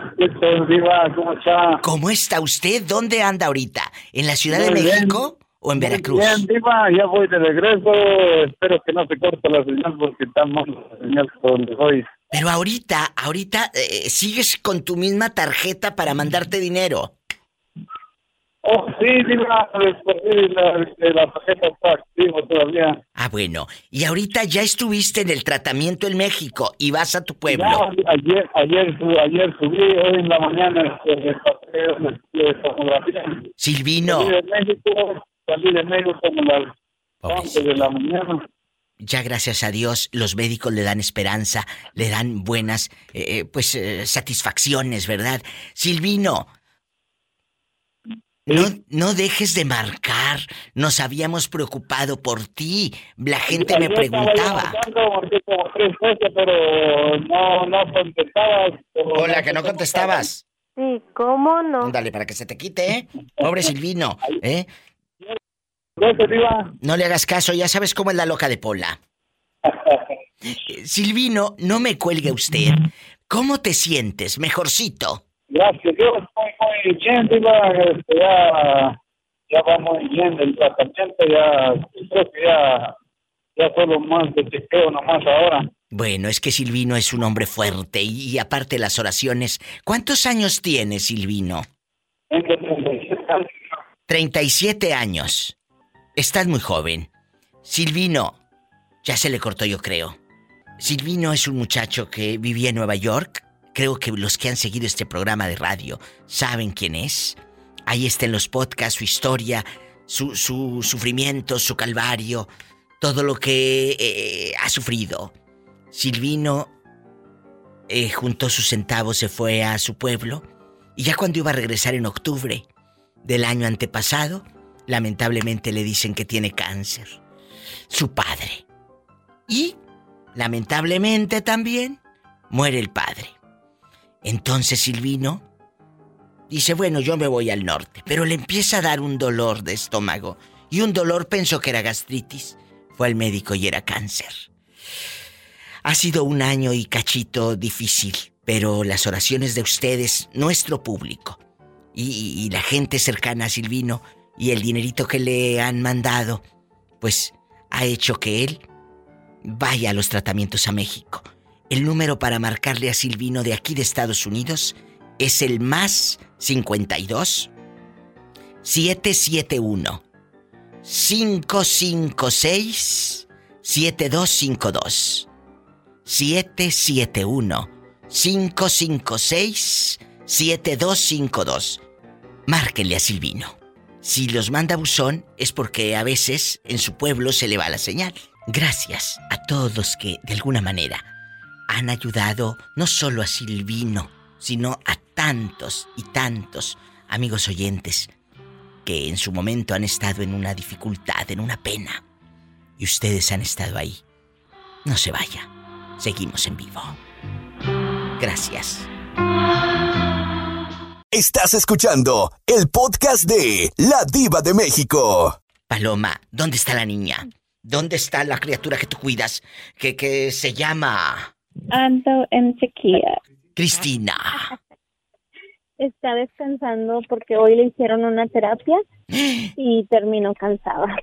¿cómo está? ¿Cómo está usted? ¿Dónde anda ahorita? ¿En la Ciudad de México o en Veracruz? Bien, Diva, ya voy de regreso. Espero que no se corte la señal porque está mal la señal donde voy. Pero ahorita, ahorita, eh, ¿sigues con tu misma tarjeta para mandarte dinero? Oh, sí, la, la tarjeta está activa todavía. Ah, bueno. Y ahorita ya estuviste en el tratamiento en México y vas a tu pueblo. ayer, ayer, ayer subí, hoy en la mañana, este, de fotografía. Silvino. Salí de México, salí de México como las 11 de la mañana. Ya gracias a Dios los médicos le dan esperanza, le dan buenas, eh, eh pues, eh, satisfacciones, ¿verdad? Silvino, no, no dejes de marcar. Nos habíamos preocupado por ti. La gente me preguntaba. Hola, que no contestabas. Sí, ¿cómo no? Dale, para que se te quite, ¿eh? Pobre Silvino, ¿eh? No le hagas caso, ya sabes cómo es la loca de Pola. Silvino, no me cuelgue usted. ¿Cómo te sientes? Mejorcito. Gracias Dios, muy, muy bien, este, ya, ya va muy bien el tratamiento, ya creo que ya, ya solo más de chequeo nomás ahora. Bueno, es que Silvino es un hombre fuerte y, aparte las oraciones. ¿Cuántos años tiene Silvino? 37 años. 37 años. Estás muy joven. Silvino, ya se le cortó yo creo. Silvino es un muchacho que vivía en Nueva York Creo que los que han seguido este programa de radio saben quién es. Ahí está en los podcasts su historia, su, sufrimiento, su calvario, todo lo que eh, ha sufrido. Silvino eh, juntó sus centavos, se fue a su pueblo y ya cuando iba a regresar en octubre del año antepasado, lamentablemente le dicen que tiene cáncer. Su padre. Y, lamentablemente también, muere el padre. Entonces Silvino dice, bueno, yo me voy al norte, pero le empieza a dar un dolor de estómago y un dolor pensó que era gastritis. Fue al médico y era cáncer. Ha sido un año y cachito difícil, pero las oraciones de ustedes, nuestro público, y, la gente cercana a Silvino, y el dinerito que le han mandado, pues ha hecho que él vaya a los tratamientos a México. El número para marcarle a Silvino de aquí de Estados Unidos es el más 52 771 556 7252 771 556 7252 Márquenle a Silvino. si los manda buzón es porque a veces en su pueblo se le va la señal. Gracias a todos que de alguna manera han ayudado no solo a Silvino, sino a tantos y tantos amigos oyentes que en su momento han estado en una dificultad, en una pena. Y ustedes han estado ahí. No se vaya. Seguimos en vivo. Gracias. Estás escuchando el podcast de La Diva de México. Paloma, ¿dónde está la niña? ¿Dónde está la criatura que tú cuidas? Que, que se llama... Ando en sequía. Cristina. Está descansando porque hoy le hicieron una terapia [gasps] y terminó cansada.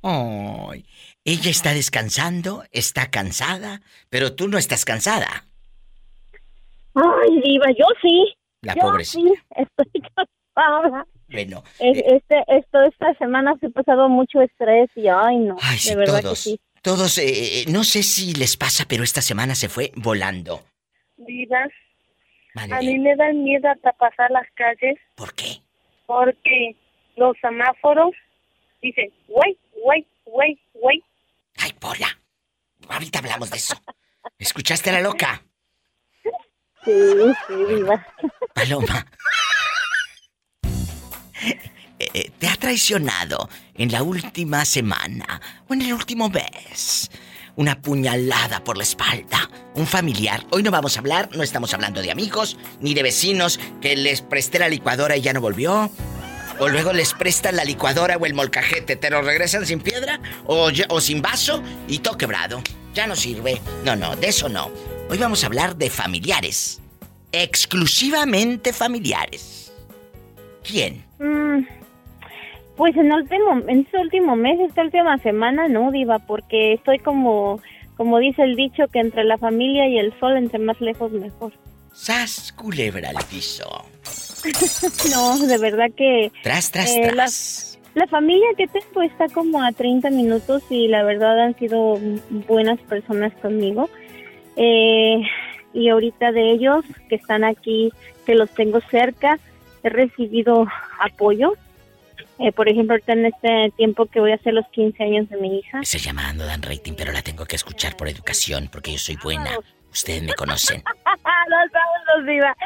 Ay, ella está descansando, está cansada, pero tú no estás cansada. Ay, diva, yo sí. La Yo pobrecita. Sí, [laughs] estoy cansada. Bueno. Eh, este, esto, esta semana se ha pasado mucho estrés y ay no, ay, sí, de verdad todos. que sí. Todos, eh, eh, no sé si les pasa, pero esta semana se fue volando. Diva, Vale. a mí me dan miedo hasta pasar las calles. ¿Por qué? Porque los semáforos dicen, wait, wait, wait, wait. Ay, Pola. Ahorita hablamos de eso. ¿Escuchaste a la loca? Sí, sí. [laughs] Paloma. Eh, eh, ¿Te ha traicionado en la última semana o en el último mes? Una puñalada por la espalda, un familiar. Hoy no vamos a hablar, no estamos hablando de amigos, ni de vecinos que les presté la licuadora y ya no volvió. O luego les prestan la licuadora o el molcajete, te lo regresan sin piedra o, o sin vaso y todo quebrado. Ya no sirve. No, no, de eso no. Hoy vamos a hablar de familiares. Exclusivamente familiares. ¿Quién? Mm, pues en, último, en este último mes, esta última semana, no, diva, porque estoy como, como dice el dicho, que entre la familia y el sol, entre más lejos, mejor. ¡Sas, culebra al piso! [laughs] no, de verdad que... Tras, tras, eh, la- tras. La familia que tengo está como a 30 minutos y la verdad han sido buenas personas conmigo. Eh, y ahorita de ellos que están aquí, que los tengo cerca, he recibido apoyo. Eh, por ejemplo, ahorita en este tiempo que voy a hacer los 15 años de mi hija. Esa llamada no dan rating, pero la tengo que escuchar por educación, porque yo soy buena. Ustedes me conocen. [laughs] no sabes, diva.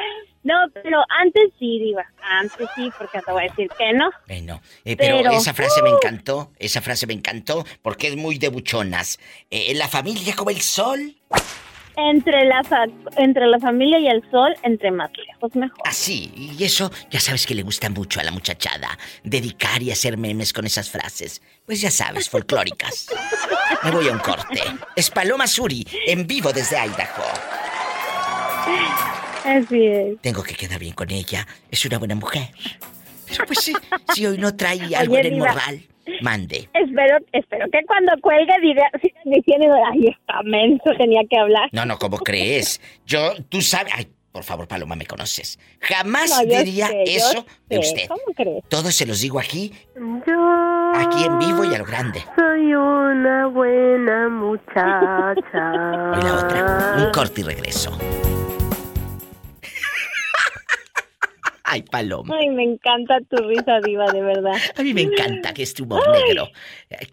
No, pero antes sí, diva. Antes sí, porque te voy a decir que no. Bueno, eh, pero, Pero, esa frase me uh. encantó, esa frase me encantó, porque es muy de buchonas. Eh, la familia como el sol. Entre la, fa- entre la familia y el sol, entre más lejos, mejor. Así, y eso ya sabes que le gusta mucho a la muchachada, dedicar y hacer memes con esas frases. Pues ya sabes, folclóricas. Me voy a un corte. Es Paloma Suri, en vivo desde Idaho. Así es. Tengo que quedar bien con ella. Es una buena mujer. Pero pues sí, si hoy no trae algo Oye, en el Diva. morral, mande. Espero, espero que cuando cuelgue diga, sigan diciendo, ay, está menso, tenía que hablar. No, no, ¿cómo crees? Yo, tú sabes. Ay, por favor, Paloma, me conoces. Jamás No, diría sé, eso de usted. ¿Cómo crees? Todo se los digo aquí, Yo aquí en vivo y a lo grande. soy una buena [laughs] muchacha. Y la otra, un corte y regreso. Ay, Paloma. Ay, me encanta tu risa, diva, de verdad. A mí me encanta que este humor negro.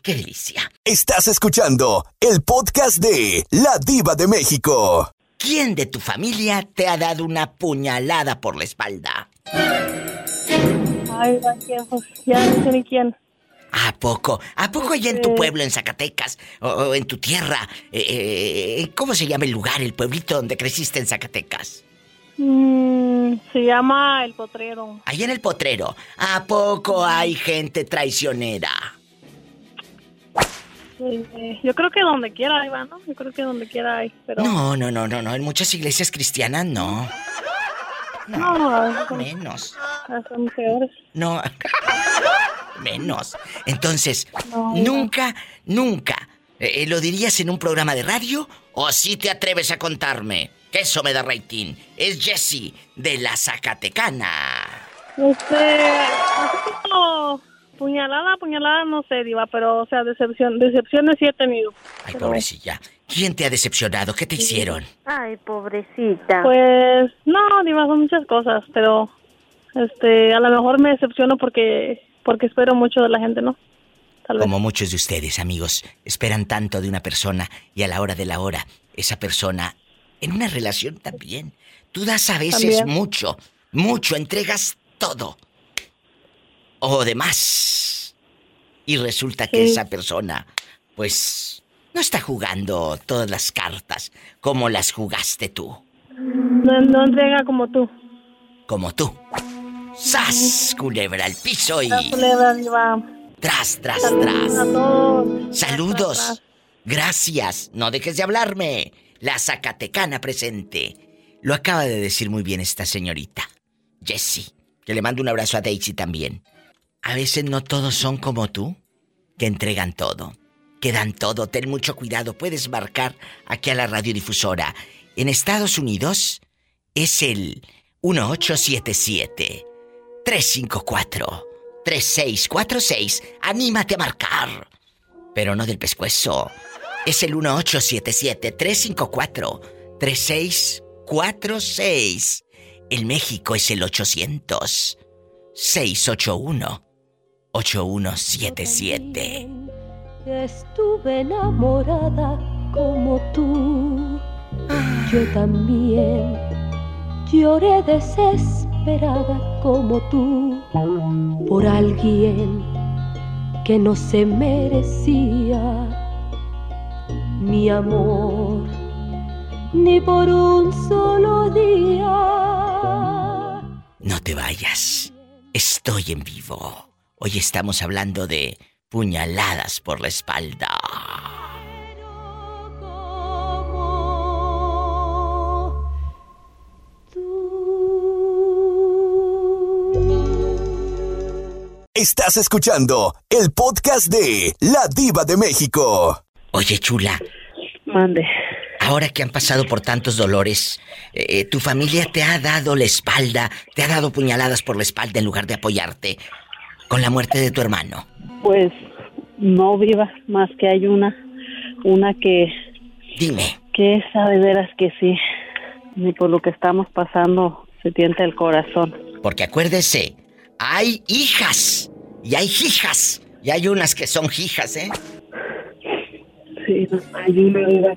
¡Qué delicia! Estás escuchando el podcast de La Diva de México. ¿Quién de tu familia te ha dado una puñalada por la espalda? Ay, gracias, pues, ya no sé ni quién. ¿A poco? ¿A poco allá en tu pueblo, en Zacatecas, o, o en tu tierra? eh, eh, ¿Cómo se llama el lugar, el pueblito donde creciste en Zacatecas? Mm, se llama El Potrero. Allá en el potrero. ¿A poco hay gente traicionera? Eh, yo creo que donde quiera, Iba, ¿no? Yo creo que donde quiera hay, pero... No, no, no, no, no. En muchas iglesias cristianas no. No, son- Menos. son peores. No. [laughs] Menos. Entonces, No. nunca, nunca. eh, ¿Lo dirías en un programa de radio? ¿O si te atreves a contarme? Que eso me da rating. Es Jessie de la Zacatecana. Este, así como puñalada, puñalada, no sé, Diva, pero, o sea, decepción, decepciones sí he tenido. Ay, pobrecilla. ¿Quién te ha decepcionado? ¿Qué te hicieron? Ay, pobrecita. Pues, no, Diva, son muchas cosas, pero, este, a lo mejor me decepciono porque porque espero mucho de la gente, ¿no? Como muchos de ustedes, amigos, esperan tanto de una persona y a la hora de la hora, esa persona, en una relación también, tú das a veces mucho, mucho, entregas todo. O demás. Y resulta que esa persona, pues, no está jugando todas las cartas como las jugaste tú. No, no entrega como tú. Como tú. ¡Sas! Culebra al piso y. culebra arriba. Tras, tras, tras. Saludos. Gracias. No dejes de hablarme. La Zacatecana presente. Lo acaba de decir muy bien esta señorita. Jessie. Que le mando un abrazo a Daisy también. A veces no todos son como tú, que entregan todo, que dan todo. Ten mucho cuidado. Puedes marcar aquí a la radiodifusora. En Estados Unidos es el 1877 354 3646. Anímate a marcar. Pero no del pescuezo. Es el 1877-354-3646. El México es el 800-681-8177. Estuve enamorada como tú. Yo también lloré desesperada como tú por alguien que no se merecía mi amor, ni por un solo día. No te vayas, estoy en vivo. Hoy estamos hablando de puñaladas por la espalda. Estás escuchando el podcast de La Diva de México. Oye, chula. Mande. Ahora que han pasado por tantos dolores, eh, eh, ¿tu familia te ha dado la espalda, te ha dado puñaladas por la espalda en lugar de apoyarte con la muerte de tu hermano? Pues no viva, más que hay una, una que... Dime. Que sabe veras que sí, ni por lo que estamos pasando se tienta el corazón. Porque acuérdese, hay hijas y hay hijas. Y hay unas que son hijas, ¿eh? Sí, hay una vida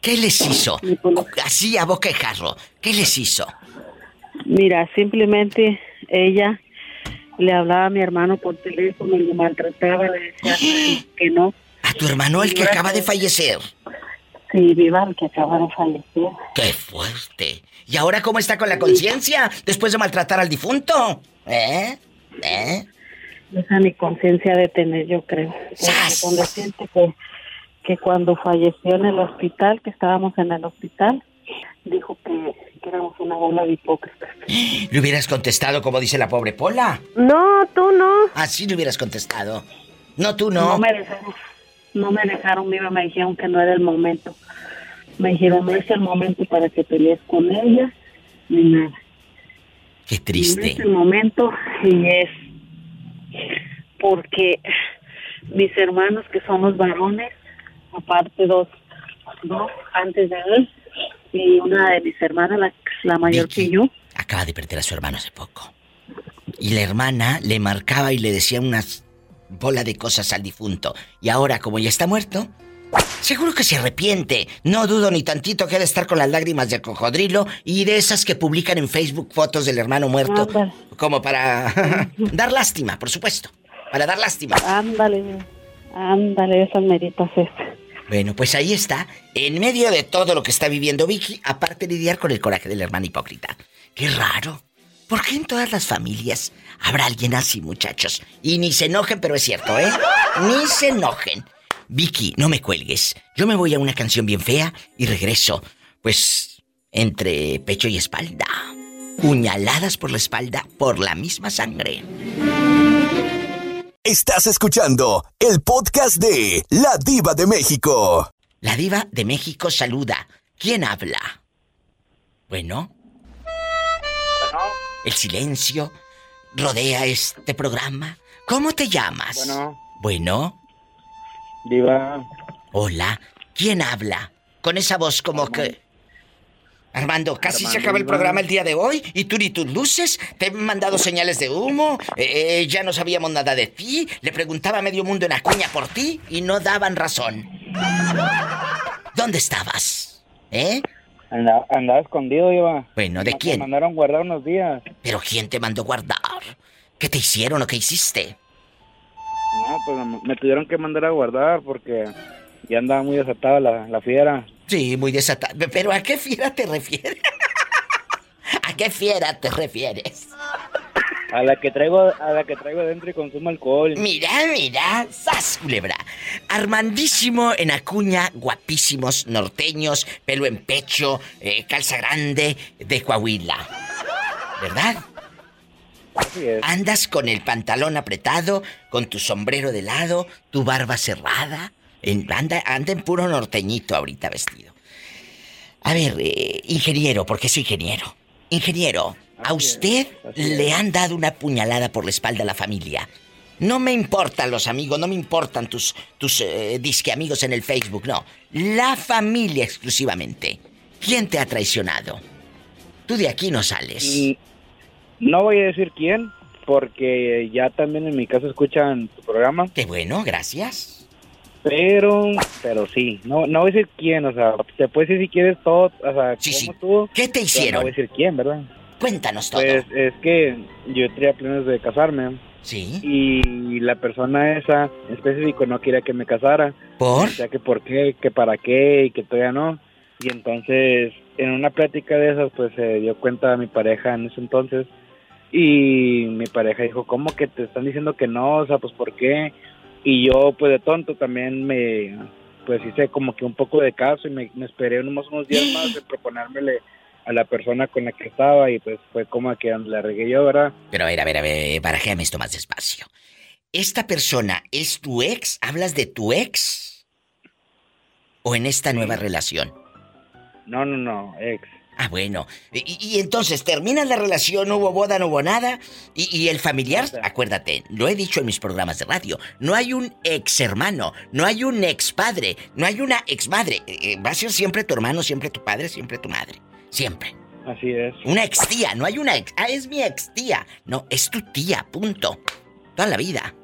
¿Qué les hizo? Así a boca de jarro. ¿Qué les hizo? Mira, simplemente ella le hablaba a mi hermano por teléfono, lo maltrataba, le decía que no. ¿A tu hermano el que acaba de fallecer? Sí, viva el que acaba de fallecer. ¡Qué fuerte! ¿Y ahora cómo está con la conciencia después de maltratar al difunto? ¿Eh? ¿Eh? Esa ni conciencia de tener, yo creo. Cuando siente que, que cuando falleció en el hospital, que estábamos en el hospital, dijo que, éramos una bola de hipócritas. ¿Le hubieras contestado como dice la pobre Pola? No, tú no. Así le hubieras contestado. No, tú no. No me dejaron, no me dejaron viva, me dijeron que no era el momento. Me dijeron, no es el momento para que pelees con ella, ni nada. Qué triste. En este momento y es porque mis hermanos que son los varones, aparte dos, dos antes de él y una de mis hermanas, la, mayor que yo. Acaba de perder a su hermano hace poco. Y la hermana le marcaba y le decía unas bola de cosas al difunto. Y ahora, como ya está muerto, Seguro que se arrepiente. No dudo ni tantito que ha de estar con las lágrimas de cocodrilo y de esas que publican en Facebook fotos del hermano muerto. Como para [laughs] dar lástima, por supuesto. Para dar lástima. Ándale, ándale, esas meritas Bueno, pues ahí está. En medio de todo lo que está viviendo Vicky, aparte de lidiar con el coraje del hermano hipócrita. Qué raro. ¿Por qué en todas las familias habrá alguien así, muchachos? Y ni se enojen, pero es cierto, ¿eh? Ni se enojen. Vicky, no me cuelgues. Yo me voy a una canción bien fea y regreso. Pues entre pecho y espalda. Puñaladas por la espalda por la misma sangre. Estás escuchando el podcast de La Diva de México. La Diva de México saluda. ¿Quién habla? Bueno. El silencio rodea este programa. ¿Cómo te llamas? Bueno. Bueno. Diva. Hola, ¿quién habla? Con esa voz como que... Armando, casi se acaba el programa el día de hoy y tú ni tus luces, te he mandado señales de humo, eh, eh, ya no sabíamos nada de ti, le preguntaba a medio mundo en Acuña por ti y no daban razón. ¿Dónde estabas? ¿Eh? andaba escondido, Iba. Bueno, ¿de quién? Me mandaron guardar unos días. ¿Pero quién te mandó guardar? ¿Qué te hicieron o qué hiciste? No, pues me tuvieron que mandar a guardar porque ya andaba muy desatada la, la fiera. Sí, muy desatada. ¿Pero a qué fiera te refieres? [laughs] ¿A qué fiera te refieres? A la que traigo, a la que traigo adentro y consumo alcohol. Mira, mira, sas culebra. Armandísimo en Acuña, guapísimos, norteños, pelo en pecho, eh, calza grande, de Coahuila. ¿Verdad? Así es. Andas con el pantalón apretado, con tu sombrero de lado, tu barba cerrada. Anda, anda en puro norteñito ahorita vestido. A ver, eh, ingeniero, porque soy ingeniero. Ingeniero, a usted le han dado una puñalada por la espalda a la familia. No me importan los amigos, no me importan tus, tus eh, disque amigos en el Facebook, no. La familia exclusivamente. ¿Quién te ha traicionado? Tú de aquí no sales. No voy a decir quién, porque ya también en mi casa escuchan tu programa. Qué bueno, gracias. Pero, pero sí, no, no voy a decir quién, o sea, te puedes decir si quieres todo, o sea, sí, tú. ¿Qué te hicieron? No voy a decir quién, ¿verdad? Cuéntanos todo. Pues es que yo tenía planes de casarme. Sí. Y la persona esa en específico no quería que me casara. ¿Por? O sea, que por qué, que para qué y que todavía no. Y entonces, en una plática de esas, pues se dio cuenta mi pareja en ese entonces. Y mi pareja dijo, ¿cómo que te están diciendo que no? O sea, pues ¿por qué? Y yo, pues de tonto, también me, pues hice como que un poco de caso y me, esperé unos, unos días más de proponérmele a la persona con la que estaba y pues fue como que la regué yo, ¿verdad? Pero a ver, a ver, a ver, barajéame esto más despacio. ¿Esta persona es tu ex? ¿Hablas de tu ex? ¿O en esta nueva relación? No, no, no, ex. Ah, bueno. Y, entonces termina la relación, no hubo boda, no hubo nada. Y, el familiar, acuérdate, lo he dicho en mis programas de radio, no hay un ex hermano, no hay un ex padre, no hay una ex madre. Eh, eh, va a ser siempre tu hermano, siempre tu padre, siempre tu madre. Siempre. Así es. Una ex tía, no hay una ex. Ah, es mi ex tía. No, es tu tía, punto. Toda la vida.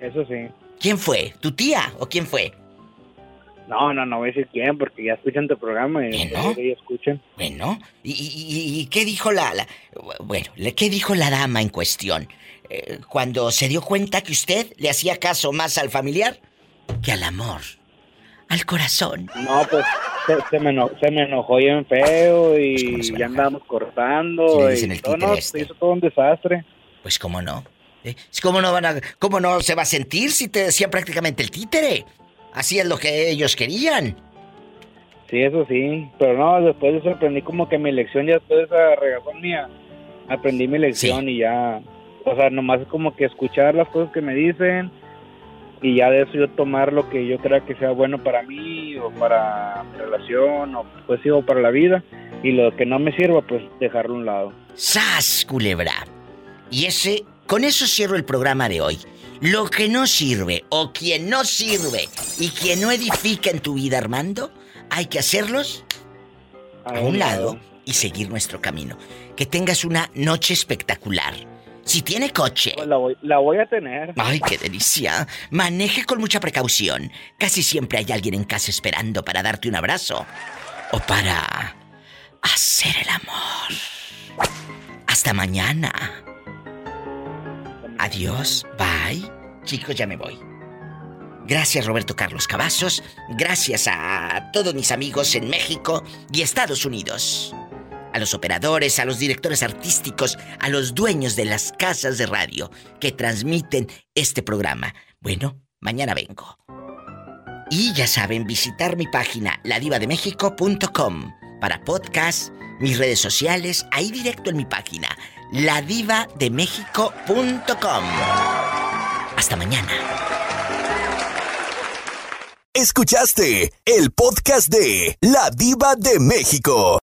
Eso sí. ¿Quién fue? ¿Tu tía o quién fue? No, no, no voy a decir quién porque ya escuchan tu programa y ¿No? escuchan. Bueno, ¿Y, qué dijo la, Bueno, ¿qué dijo la dama en cuestión? Eh, cuando se dio cuenta que usted le hacía caso más al familiar que al amor, al corazón. No, pues se, me, enojó, se me enojó bien feo y ya andábamos cortando. y todo, no, se hizo todo un desastre. Pues cómo no. ¿Eh? ¿Cómo no van a, cómo no se va a sentir si te decía prácticamente el títere? Así es lo que ellos querían. Sí, eso sí. Pero no, después de eso aprendí como que mi lección ya después de esa regazón mía, aprendí mi lección y ya, o sea, nomás es como que escuchar las cosas que me dicen y ya de eso yo tomar lo que yo crea que sea bueno para mí o para mi relación o pues sí, o para la vida y lo que no me sirva pues dejarlo a un lado. ¡Sas, culebra! Y ese, con eso cierro el programa de hoy. Lo que no sirve o quien no sirve y quien no edifica en tu vida, Armando, hay que hacerlos a, un lado y seguir nuestro camino. Que tengas una noche espectacular. Si tiene coche. Pues la, voy, a tener. Ay, qué delicia. Maneje con mucha precaución. Casi siempre hay alguien en casa esperando para darte un abrazo. O para hacer el amor. Hasta mañana. Adiós. Bye. Chicos, ya me voy. Gracias Roberto Carlos Cavazos. Gracias a todos mis amigos en México y Estados Unidos a los operadores, a los directores artísticos, a los dueños de las casas de radio que transmiten este programa. Bueno, mañana vengo. Y ya saben, visitar mi página ladivademexico.com para podcast, mis redes sociales, ahí directo en mi página ladivademexico.com. Hasta mañana. Escuchaste el podcast de La Diva de México.